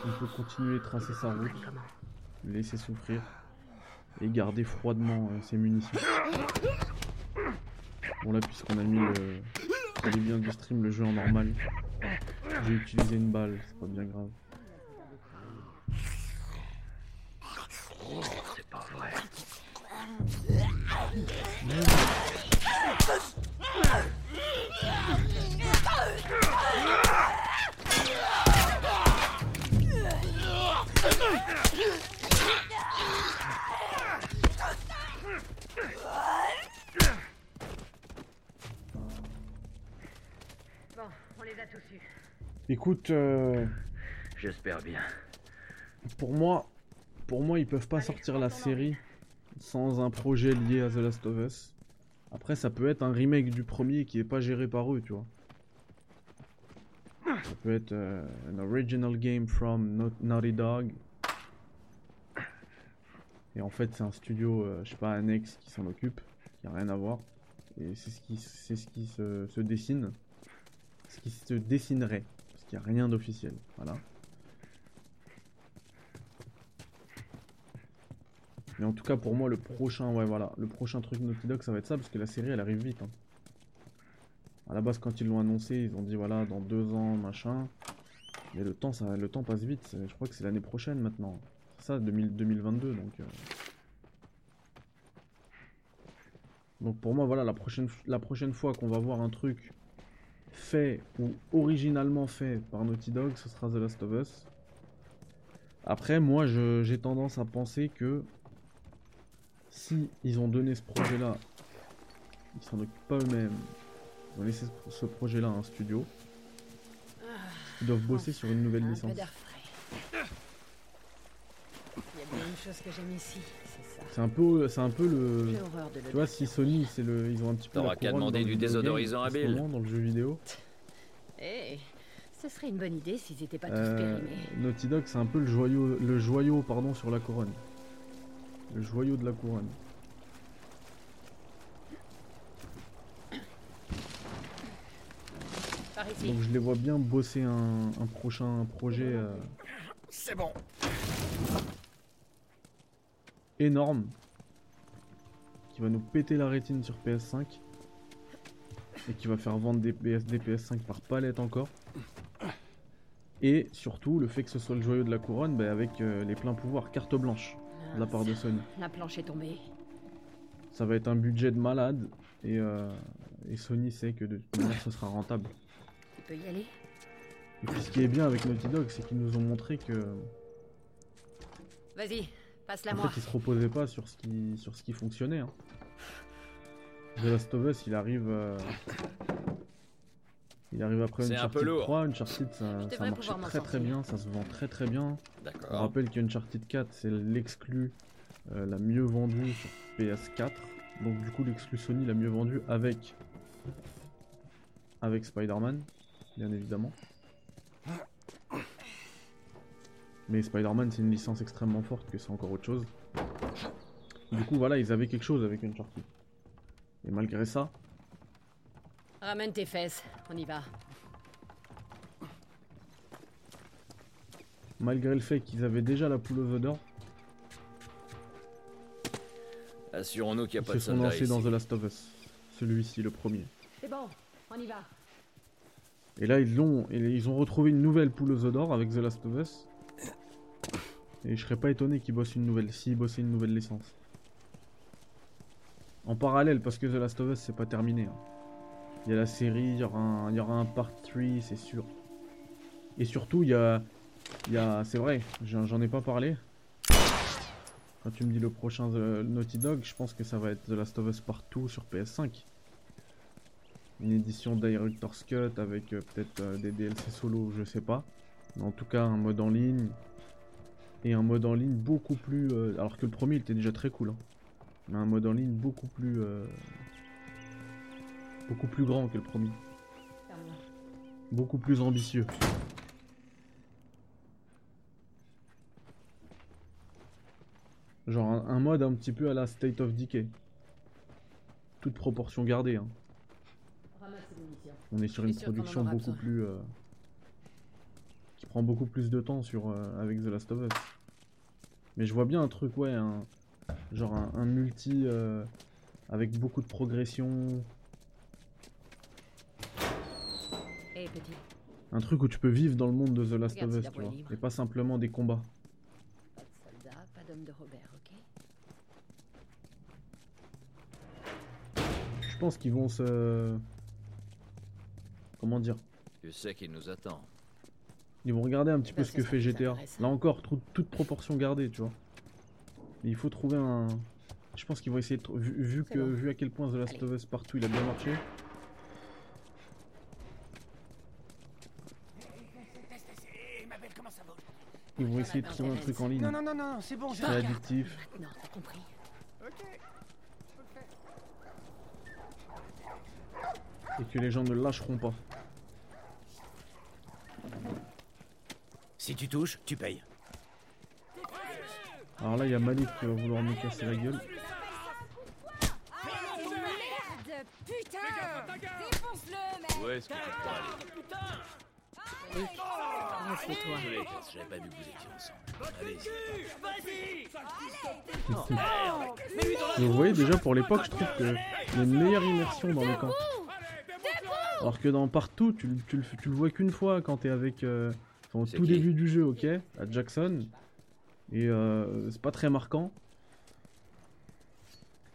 on peut continuer de tracer sa route, laisser souffrir et garder froidement euh, ses munitions. Bon là, puisqu'on a mis le, biens du stream le jeu en normal, j'ai utilisé une balle, c'est pas bien grave. Écoute, euh, J'espère bien. pour moi, pour moi, ils peuvent pas sortir la série sans un projet lié à The Last of Us. Après, ça peut être un remake du premier qui est pas géré par eux, tu vois. Ça peut être euh, un original game from Nau- Naughty Dog. Et en fait, c'est un studio, euh, je sais pas, annexe qui s'en occupe, qui a rien à voir. Et c'est ce qui, c'est ce qui se, se dessine. Ce qui se dessinerait. A rien d'officiel. Voilà. Mais en tout cas, pour moi, le prochain, ouais, voilà, le prochain truc Naughty Dog, ça va être ça, parce que la série, elle arrive vite. hein. À la base, quand ils l'ont annoncé, ils ont dit, voilà, dans deux ans, machin. Mais le temps, ça, le temps passe vite. Je crois que c'est l'année prochaine maintenant. C'est ça, 2000 2022, donc. euh. Donc pour moi, voilà, la prochaine, la prochaine fois qu'on va voir un truc fait ou originalement fait par Naughty Dog, ce sera The Last of Us. Après, moi, j'ai tendance à penser que si ils ont donné ce projet-là, ils s'en occupent pas eux-mêmes, ils ont laissé ce- projet-là à un studio, ils doivent bosser sur une nouvelle peu licence. Il y a bien une chose que j'aime ici, c'est. C'est un peu, c'est un peu le. Tu vois, si Sony, c'est le, ils ont un petit peu. T'auras qu'à demander dans le du désodorisant à Bill. moment, dans le jeu vidéo. Eh, ce serait une bonne idée s'ils étaient pas tous Euh, périmés. Naughty Dog, c'est un peu le joyau, le joyau, pardon, sur la couronne. Le joyau de la couronne. Par ici. Donc je les vois bien bosser un, un prochain projet euh, C'est bon. Énorme qui va nous péter la rétine sur PS5 et qui va faire vendre des, PS, des PS5 par palette encore. Et surtout le fait que ce soit le joyau de la couronne bah, avec euh, les pleins pouvoirs, carte blanche de la part de Sony. La planche est tombée. Ça va être un budget de malade et, euh, et Sony sait que de toute manière ce sera rentable. Tu peux y aller Et puis ce qui est bien avec Naughty Dog, c'est qu'ils nous ont montré que Vas-y, passe-la en moi. fait ils se reposaient pas sur ce qui, sur ce qui fonctionnait. hein. The Last of Us, il arrive, euh, il arrive après C'est un peu Uncharted lourd. 3. Uncharted, ça, ça m'en très très bien, ça se vend très très bien. On D'accord. rappelle qu'Uncharted 4, c'est l'exclu euh, la mieux vendue sur PS4. Donc du coup, l'exclu Sony la mieux vendue avec avec Spider-Man, bien évidemment. Mais Spider-Man, c'est une licence extrêmement forte, que c'est encore autre chose. Du coup, voilà, ils avaient quelque chose avec Uncharted. Et malgré ça, Ramène tes fesses, on y va. malgré le fait qu'ils avaient déjà la poule aux odeurs, Assurons-nous qu'il n'y a ils pas se de sont soldats lancés ici. dans The Last of Us. Celui-ci, le premier. C'est bon, on y va. Et là, ils l'ont, ils ont retrouvé une nouvelle poule aux d'or avec The Last of Us. Et je serais pas étonné qu'ils bossent une nouvelle, s'ils bossaient une nouvelle licence. En parallèle, parce que The Last of Us, c'est pas terminé. hein. Il y a la série, il y aura un, part 3, c'est sûr. Et surtout, il y a, il y a, c'est vrai, j'en ai pas parlé. Quand tu me dis le prochain The Naughty Dog, je pense que ça va être The Last of Us Partout sur PS5 une édition Director's Cut avec euh, peut-être euh, des DLC solo, je sais pas. Mais en tout cas, un mode en ligne. Et un mode en ligne beaucoup plus. euh, alors que le premier il était déjà très cool. hein. Mais un mode en ligne beaucoup plus. euh, beaucoup plus grand que le premier. Beaucoup plus ambitieux. Genre un, un mode un petit peu à la State of Decay. Toute proportion gardée. hein. On est sur une production beaucoup plus. euh, qui prend beaucoup plus de temps sur, euh, avec The Last of Us. Mais je vois bien un truc, ouais, un, genre un, un multi euh, avec beaucoup de progression. Petit, Un truc où tu peux vivre dans le monde de The Last Regarde of Us, tu vois. libre. Et pas simplement des combats. pas de soldat, pas d'homme de Robert, ok Je pense qu'ils vont se. Comment dire? Tu sais qu'il nous attend. Ils vont regarder un petit peu ce que fait GTA. Là encore, toute proportion gardée, tu vois. Mais il faut trouver un... Je pense qu'ils vont essayer de... Vu, vu à quel point The Last of Us partout il a bien marché. Ils vont essayer de trouver un truc en ligne. Non, non, non, c'est bon, je C'est addictif. Et que les gens ne lâcheront pas. Si tu touches, tu payes. Alors là, il y a Malik qui va vouloir me casser la gueule. Merde Putain Défonce-le, mec Où est-ce que tu crois aller Oui, assieds-toi. Désolé, j'avais pas vu que vous étiez ensemble. Vous voyez déjà pour l'époque, je trouve que il y a une meilleure immersion dans le camp. Alors que dans partout, tu, le- tu, le- tu le vois qu'une fois quand t'es avec euh, au C'est tout début du jeu, ok, à Jackson. Et euh, c'est pas très marquant.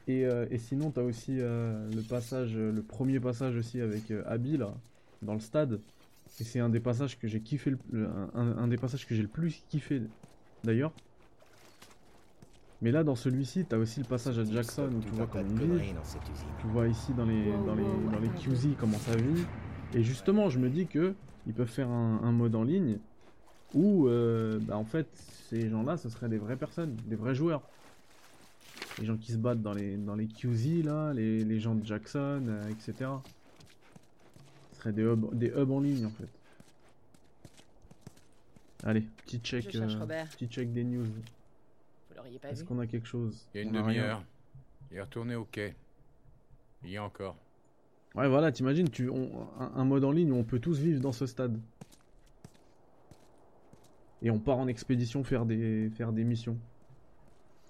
Et, euh, et sinon, t'as aussi euh, le passage, le premier passage aussi avec euh, Abby là, dans le stade. Et c'est un des passages que j'ai kiffé, le- le- un, un des passages que j'ai le plus kiffé d'ailleurs. Mais là, dans celui-ci, t'as aussi le passage à Jackson où tu vois comment il vit. Tu vois ici dans les, dans les, dans les QZ comment ça vit. Et justement, je me dis que ils peuvent faire un, un mode en ligne où, euh, bah, en fait, ces gens-là, ce seraient des vraies personnes, des vrais joueurs. Les gens qui se battent dans les, dans les QZ, là, les, les gens de Jackson, euh, etc. Ce seraient des hubs, des hubs en ligne, en fait. Allez, petit check, euh, petit check des news. Est-ce qu'on a quelque chose? Il y a une demi-heure. Il est retourné au quai. Il y a encore. Ouais, voilà, t'imagines, tu, on- un, mode en ligne où on peut tous vivre dans ce stade. Et on part en expédition faire des, faire des missions.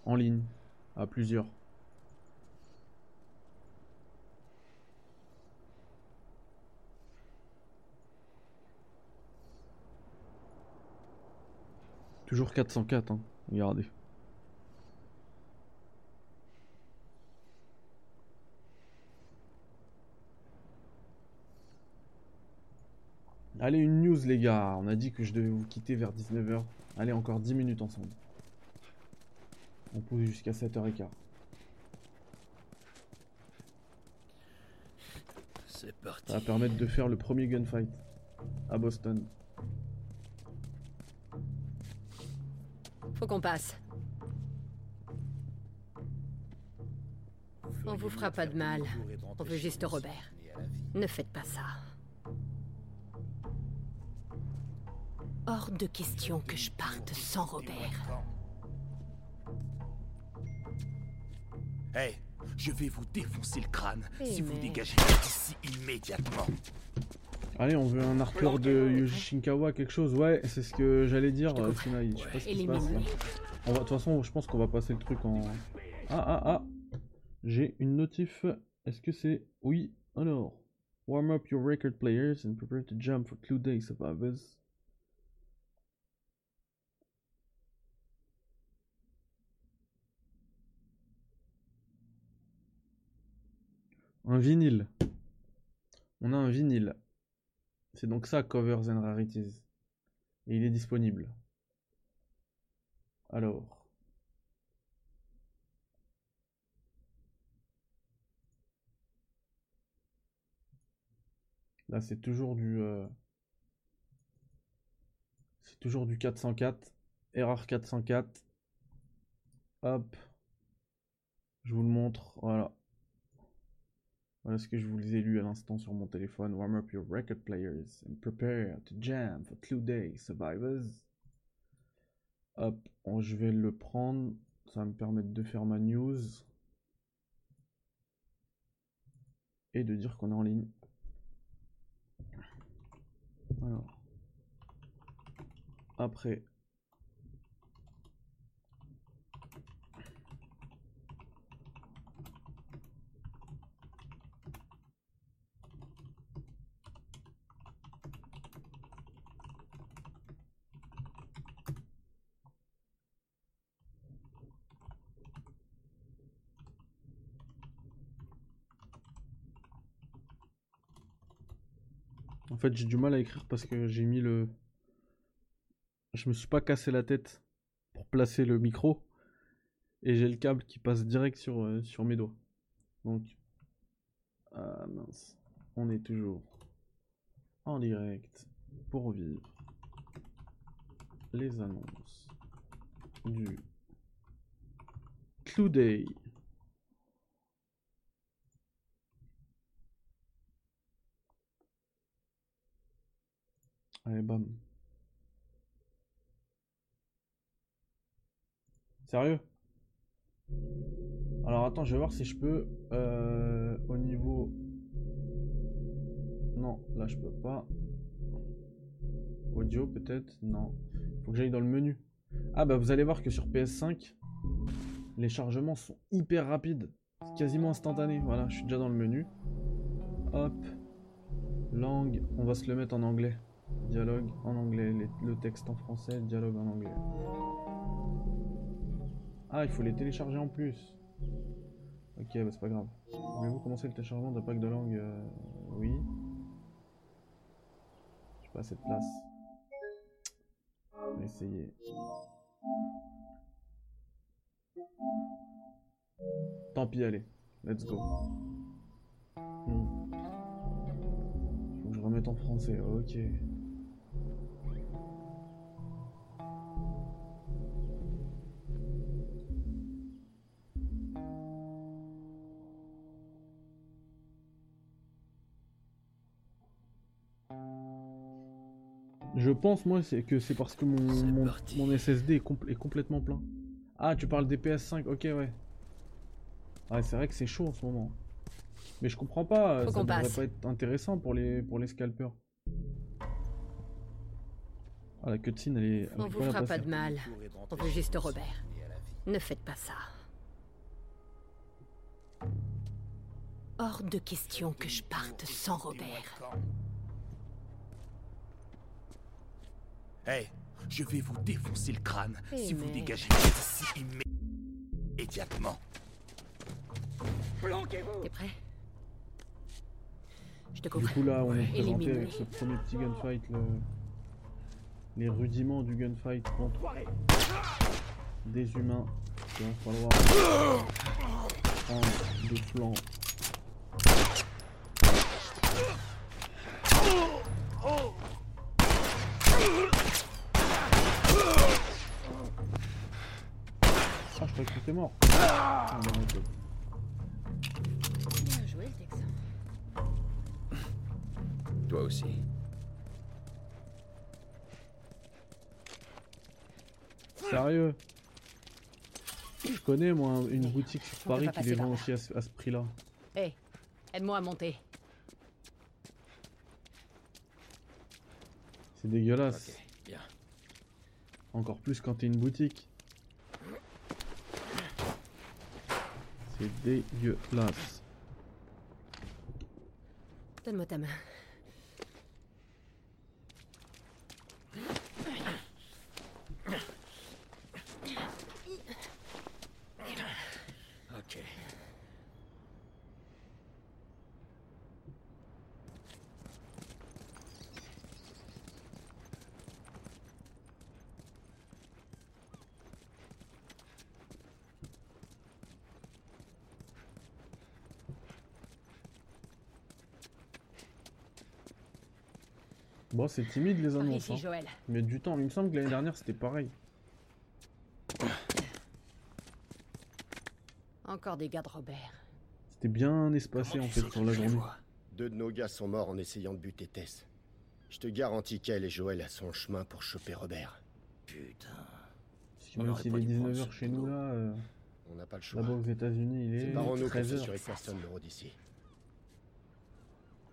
En ligne, à plusieurs. Toujours 404, hein. Regardez. Allez, une news, les gars. On a dit que je devais vous quitter vers 19h. Allez, encore 10 minutes ensemble. On pousse jusqu'à 7h15. C'est parti. Ça va permettre de faire le premier gunfight à Boston. Faut qu'on passe. On vous fera pas de mal. On veut juste Robert. Ne faites pas ça. Hors de question que je parte sans Robert. Hey, je vais vous défoncer le crâne si vous dégagez pas d'ici immédiatement. Allez, on veut un Arthur de Yuji Shinkawa, quelque chose. Ouais, c'est ce que j'allais dire, euh, Sinaï. Je sais pas ce qui se passe. De toute façon, je pense qu'on va passer le truc en. Ah ah ah J'ai une notif. Est-ce que c'est. Oui, alors. Warm up your record players and prepare to jump for two days survivors. Un vinyle. On a un vinyle. C'est donc ça, Covers and Rarities. Et il est disponible. Alors. Là, c'est toujours du. euh, C'est toujours du 404. Erreur 404. Hop. Je vous le montre. Voilà. Voilà ce que je vous ai lu à l'instant sur mon téléphone. Warm up your record players and prepare to jam for two days survivors. Hop, je vais le prendre. Ça va me permettre de faire ma news. Et de dire qu'on est en ligne. Alors. Après. Fait, j'ai du mal à écrire parce que j'ai mis le. Je me suis pas cassé la tête pour placer le micro. Et j'ai le câble qui passe direct sur, euh, sur mes doigts. Donc. Ah mince. On est toujours en direct pour vivre. les annonces du Clue Day. Allez, bam. Sérieux? Alors attends, je vais voir si je peux euh, au niveau. Non, là je peux pas. Audio peut-être? Non. Faut que j'aille dans le menu. Ah bah vous allez voir que sur PS5, les chargements sont hyper rapides. Quasiment instantané. Voilà, je suis déjà dans le menu. Hop. Langue, on va se le mettre en anglais. Dialogue en anglais, le texte en français, dialogue en anglais. Ah, il faut les télécharger en plus. Ok, bah c'est pas grave. Voulez-vous commencer le téléchargement d'un pack de langue euh, Oui. J'ai pas assez de place. On va essayer. Tant pis, allez. Let's go. Hmm. Faut que je remette en français, ok. Je pense, moi, c'est que c'est parce que mon, mon, mon SSD est, compl- est complètement plein. Ah, tu parles des PS5, ok, ouais. Ouais, c'est vrai que c'est chaud en ce moment. Mais je comprends pas, Faut ça devrait passe. pas être intéressant pour les, pour les scalpers. Ah, la cutscene, elle est. elle On vous fera pas de mal. On veut juste Robert. Ne faites pas ça. Hors de question que je parte sans Robert. Hey, je vais vous défoncer le crâne Eh si vous dégagez d'ici immé- immédiatement. T'es prêt? Je te Du couvre. coup, là, on est présenté avec ce premier petit gunfight, le... les rudiments du gunfight contre des humains. Il va falloir prendre de flanc. Ah, je croyais que t'étais mort. Ah, non, ok. Bien joué, le Texan. Toi aussi. Sérieux Je connais moi une boutique sur Paris qui les vend aussi à ce, prix-là. Hé, aide-moi à monter. C'est dégueulasse. bien. Encore plus quand t'es une boutique. C'est dégueulasse. Donne-moi ta main. Ok. C'est timide les Par annonces. ici, hein. Mais du temps, il me semble que l'année dernière c'était pareil. Encore des gars de Robert. C'était bien espacé en fait sur la journée. Deux de nos gars sont morts en essayant de buter Tess. Je te garantis qu'elle et Joël à son chemin pour choper Robert. Putain. Que même s'il est 19h chez nous là, euh, On n'a pas le choix. là-bas aux États-Unis il est Séparons-nous pour 13h. s'assurer que personne ne rôde ici.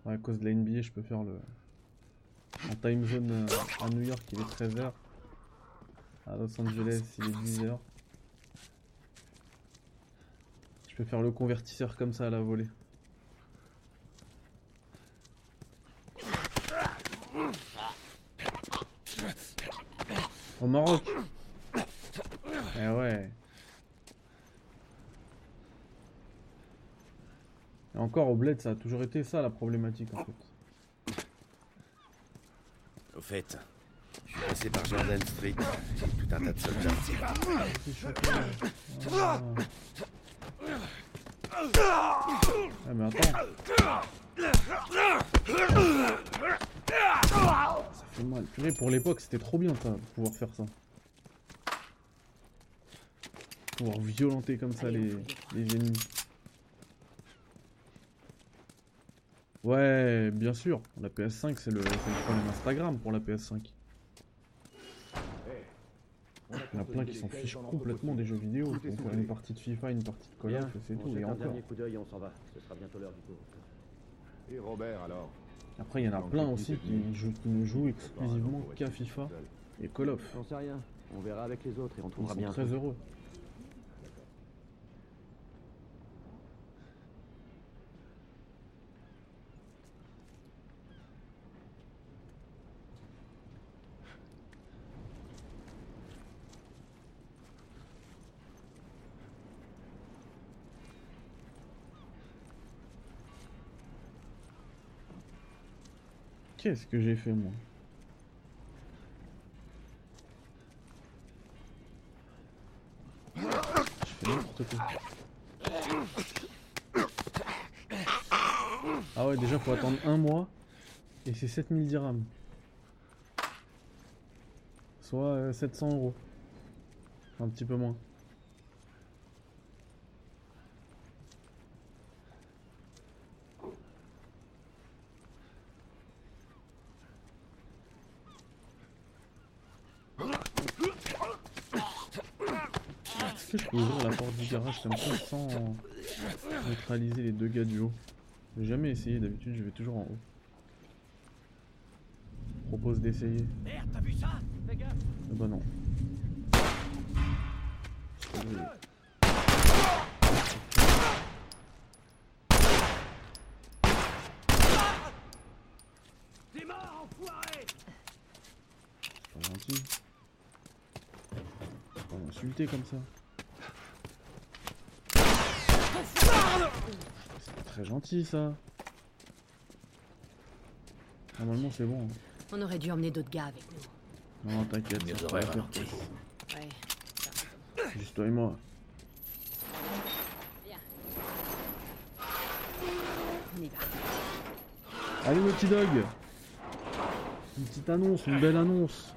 Ouais, à cause de la NBA, je peux faire le. En time zone euh, à New York, il est 13h. À Los Angeles, il est 10h. Je peux faire le convertisseur comme ça à la volée. Au Maroc Eh ouais Et encore au bled, ça a toujours été ça la problématique en fait. Au fait, je suis passé par Jordan Street. J'ai tout un tas de soldats. Ah. Ah mais attends, ça fait mal. Purée, pour l'époque, c'était trop bien ça, de pouvoir faire ça. Pouvoir violenter comme ça les, les ennemis. Ouais, bien sûr. La PS5, c'est le, c'est le problème Instagram pour la PS5. Il y en a plein qui s'en fichent complètement des jeux vidéo. Ils font faire une partie de FIFA, une partie de Call of, et c'est tout. Et encore. coup d'œil et on s'en va. Ce sera bientôt l'heure du tour. Et Robert alors? Après, il y en a plein aussi qui, jouent- qui ne jouent exclusivement qu'à FIFA et Call of. J'en sais rien. On verra avec les autres et on Ils trouvera sont bien. un très truc. heureux. Qu'est-ce que j'ai fait moi. Ah ouais, déjà faut attendre un mois et c'est 7000 dirhams. Soit euh, 700 euros. Un petit peu moins. Est-ce que je peux ouvrir la porte du garage comme ça sans neutraliser les deux gars du haut J'ai jamais essayé, d'habitude je vais toujours en haut. Je propose d'essayer. Merde, t'as vu ça Fais gaffe Ah bah non. Désolé. T'es mort, enfoiré C'est pas gentil. Faut pas m'insulter comme ça. C'est pas très gentil ça. Normalement c'est bon. hein. On aurait dû emmener d'autres gars avec nous. Non t'inquiète, ça va faire. Ouais. Juste toi et moi. On y va. Allez Naughty Dog Une petite annonce, une belle annonce.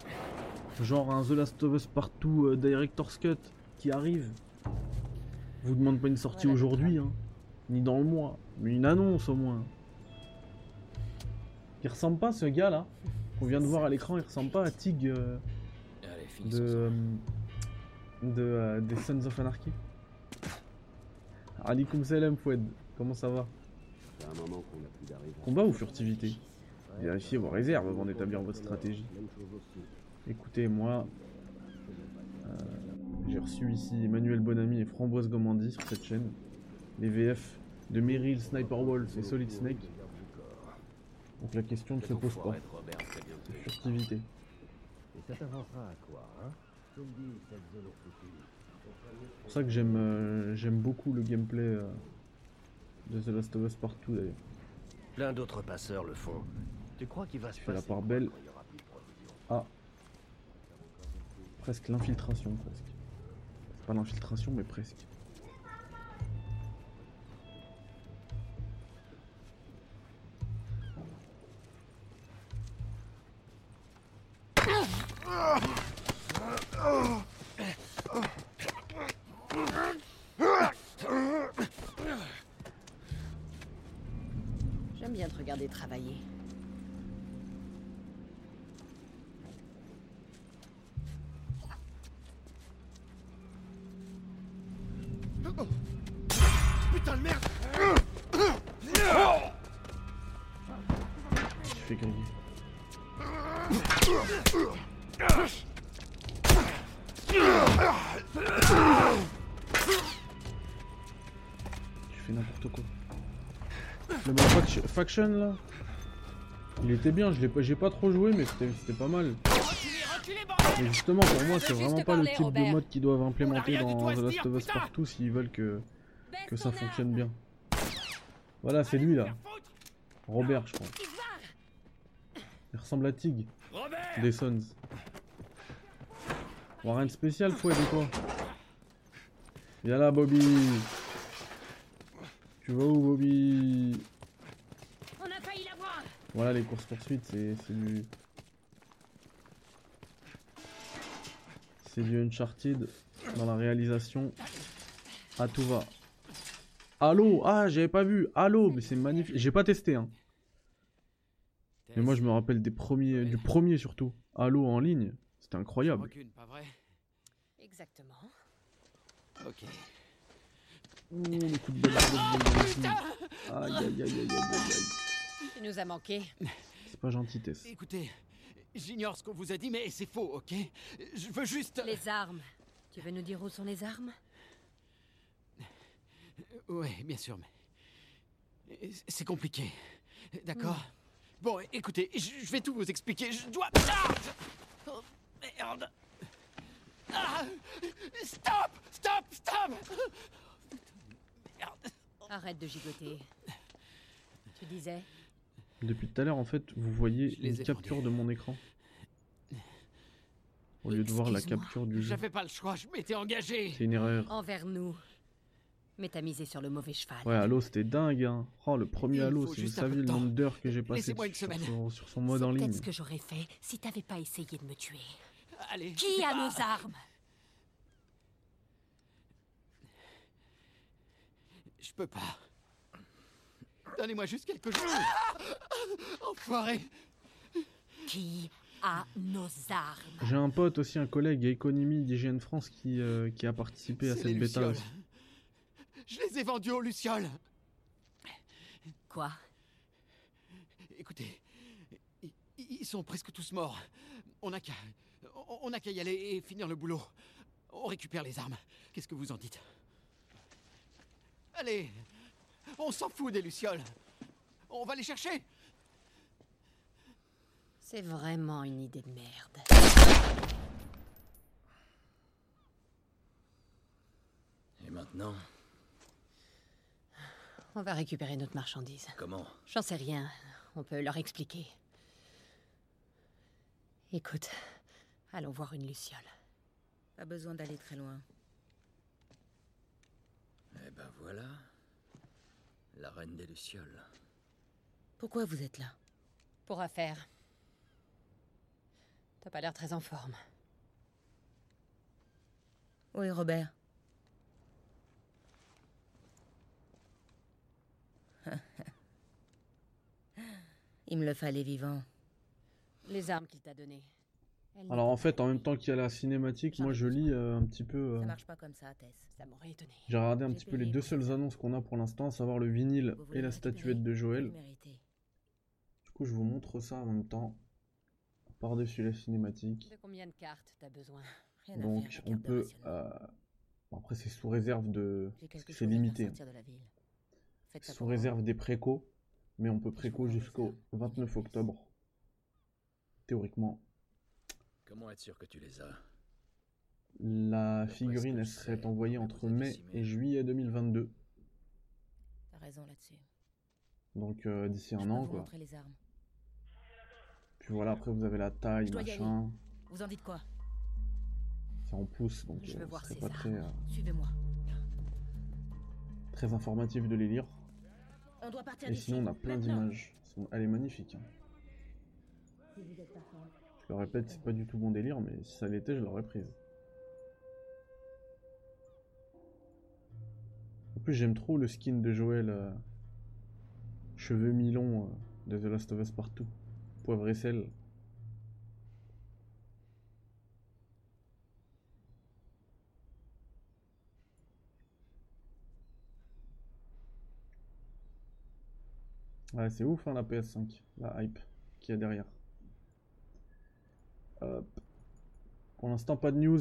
Genre un The Last of Us Partout euh, Director's Cut qui arrive. Je vous demande pas une sortie aujourd'hui, hein, ni dans le mois, mais une annonce au moins. Il ressemble pas ce gars là qu'on vient de voir à l'écran, il ressemble pas à Tig euh, de, euh, de euh, des Sons of Anarchy. Alikum salam Foued, comment ça va? Combat ou furtivité? Vérifiez vos réserves avant d'établir votre stratégie. Écoutez, moi, euh, j'ai reçu ici Emmanuel Bonamy et Framboise Gomandi sur cette chaîne. Les VF de Meryl, Sniper Wolf et Solid Snake. Donc la question ne se pose pas. Furtivité. Et ça t'avancera à quoi, hein? C'est pour ça que j'aime euh, j'aime beaucoup le gameplay euh, de The Last of Us Partout d'ailleurs. Plein d'autres passeurs le font. Tu crois qu'il va se fais la part belle. Ah. Presque l'infiltration, presque. Pas l'infiltration, mais presque. Faction, là Il était bien, je l'ai pas, j'ai pas trop joué mais c'était pas mal. Mais justement pour moi c'est vraiment pas le type de mode qu'ils doivent implémenter dans The Last of Us Partout s'ils veulent que, que ça fonctionne bien. Voilà c'est lui là. Robert je crois. Il ressemble à Tig. Des Sons. Bon, rien de spécial, fouet de quoi Viens là, Bobby Tu vas où, Bobby On a failli l'avoir Voilà, les courses poursuites, c'est c'est du. C'est du Uncharted dans la réalisation. À tout va. Halo Ah, j'avais pas vu. Halo, mais c'est magnifique. J'ai pas testé, hein. Mais moi, je me rappelle des premiers, du premier surtout. Halo en ligne? C'était incroyable. Aucune, pas vrai? Exactement. Ok. Ouh, le coup de balle, aïe, aïe, aïe, aïe, aïe, aïe. Tu nous as manqué. C'est pas gentil, Tess. Écoutez, j'ignore ce qu'on vous a dit, mais c'est faux, ok? Je veux juste... Les armes. Tu veux nous dire où sont les armes? Ouais, bien sûr, mais... C'est compliqué, d'accord? Bon, écoutez, je vais tout vous expliquer, je dois... Ah Oh, merde. Ah Stop Stop Stop. Arrête de gigoter. Tu disais Depuis tout à l'heure, en fait, vous voyez les une capture de mon écran. Au lieu de voir la capture du jeu. J'avais pas le choix, je m'étais engagé C'est une erreur. Envers nous. Mais t'as misé sur le mauvais cheval. Ouais, Halo, c'était dingue, hein. Oh, le premier Halo, si vous saviez le nombre d'heures que j'ai passé une sur, son- sur son mode en ligne. Peut-être ce que j'aurais fait si t'avais pas essayé de me tuer. Allez Qui a nos armes? Je peux pas. Donnez-moi juste quelques jours Enfoiré Qui a nos armes J'ai un pote aussi, un collègue à Economy d'IGN France qui, euh, qui a participé à cette bêta aussi. Je les ai vendus aux Lucioles Quoi? Écoutez, ils sont presque tous morts. On n'a qu'à... on- On n'a qu'à y aller et finir le boulot. On récupère les armes. Qu'est-ce que vous en dites? Allez On s'en fout des Lucioles On va les chercher C'est vraiment une idée de merde. Et maintenant, On va récupérer notre marchandise. comment? J'en sais rien. On peut leur expliquer. Écoute, allons voir une luciole. Pas besoin d'aller très loin. Eh ben voilà. La reine des Lucioles. Pourquoi vous êtes là? Pour affaire. T'as pas l'air très en forme. Où est Robert? Il me le fallait vivant. Les armes qu'il t'a données. Alors en fait, en même temps qu'il y a la cinématique, moi je lis euh, un petit peu... euh, Ça marche pas comme ça, Tess. Ça m'aurait étonné. J'ai regardé un petit peu les deux seules annonces qu'on a pour l'instant, à savoir le vinyle et la statuette de Joël. Du coup, je vous montre ça en même temps, par-dessus la cinématique. De combien de cartes t'as besoin? Donc on peut... euh, bon, Après c'est sous réserve de... C'est limité. de Sous réserve des précos, mais on peut préco jusqu'au 29 octobre. Théoriquement. Comment être sûr que tu les as? La figurine, elle serait envoyée entre mai et juillet 2022. T'as raison là-dessus. Donc euh, d'ici un an quoi. montrer les armes. Puis voilà, après vous avez la taille, machin. Vous en dites quoi? C'est en pouces, donc Je euh, voir ces pas très, euh, Suivez-moi. très informatif de les lire. On doit partir Et sinon on a plein d'images. Elle est magnifique. hein. Si vous êtes. Je le répète, c'est pas du tout bon délire, mais si ça l'était, je l'aurais prise. En plus, j'aime trop le skin de Joël. euh, cheveux mi-longs euh, de The Last of Us Partout. Poivre et sel. Ouais, c'est ouf hein, la PS5, la hype qu'il y a derrière. Hop. Pour l'instant, pas de news.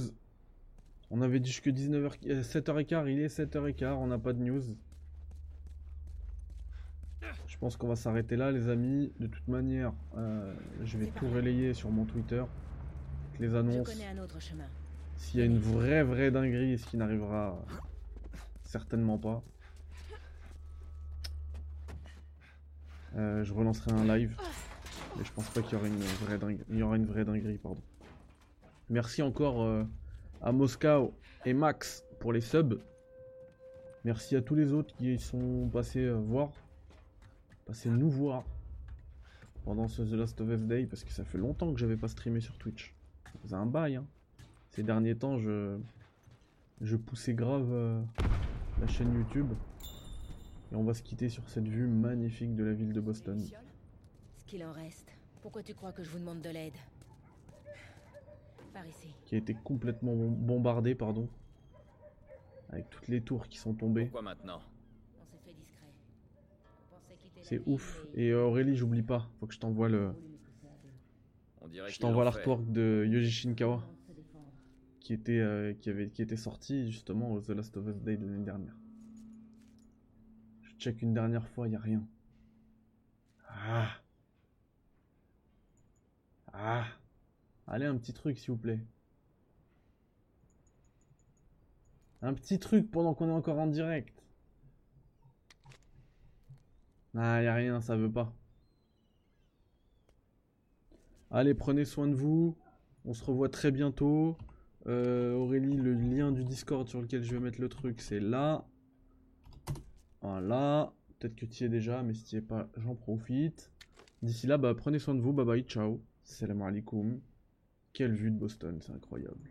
On avait dit jusque 19h, euh, 7h15, il est 7h15, on n'a pas de news. Je pense qu'on va s'arrêter là, les amis. De toute manière, euh, je vais tout relayer sur mon Twitter. Les annonces. S'il y a une vraie, vraie dinguerie, ce qui n'arrivera certainement pas. Euh, je relancerai un live. Mais je pense pas qu'il y aura une vraie dinguerie. Il y aura une vraie dinguerie, pardon. Merci encore euh, à Moscow et Max pour les subs. Merci à tous les autres qui sont passés euh, voir. Passés nous voir. Pendant ce The Last of Us Day. Parce que ça fait longtemps que j'avais pas streamé sur Twitch. Ça faisait un bail, hein. Ces derniers temps, je, poussais grave euh, la chaîne YouTube. Et on va se quitter sur cette vue magnifique de la ville de Boston. Qu'il en reste. Pourquoi tu crois que je vous demande de l'aide Par ici. Qui a été complètement bom- bombardée, pardon. Avec toutes les tours qui sont tombées. Pourquoi maintenant C'est ouf. Et Aurélie, j'oublie pas. Faut que je t'envoie le. On dirait Je t'envoie l'artwork de Yoji Shinkawa. Qui était, euh, qui, avait, qui était sorti justement au The Last of Us Day de l'année dernière. Je check une dernière fois, y a rien. Ah. Ah. Allez, un petit truc s'il vous plaît. Un petit truc pendant qu'on est encore en direct. Ah, y rien, ça veut pas. Allez, prenez soin de vous. On se revoit très bientôt. Euh, Aurélie, le lien du Discord sur lequel je vais mettre le truc, c'est là. Voilà. Peut-être que tu y es déjà, mais si tu es pas, j'en profite. D'ici là, bah, prenez soin de vous. Bye bye, ciao. Salam alaikum. Quelle vue de Boston, c'est incroyable.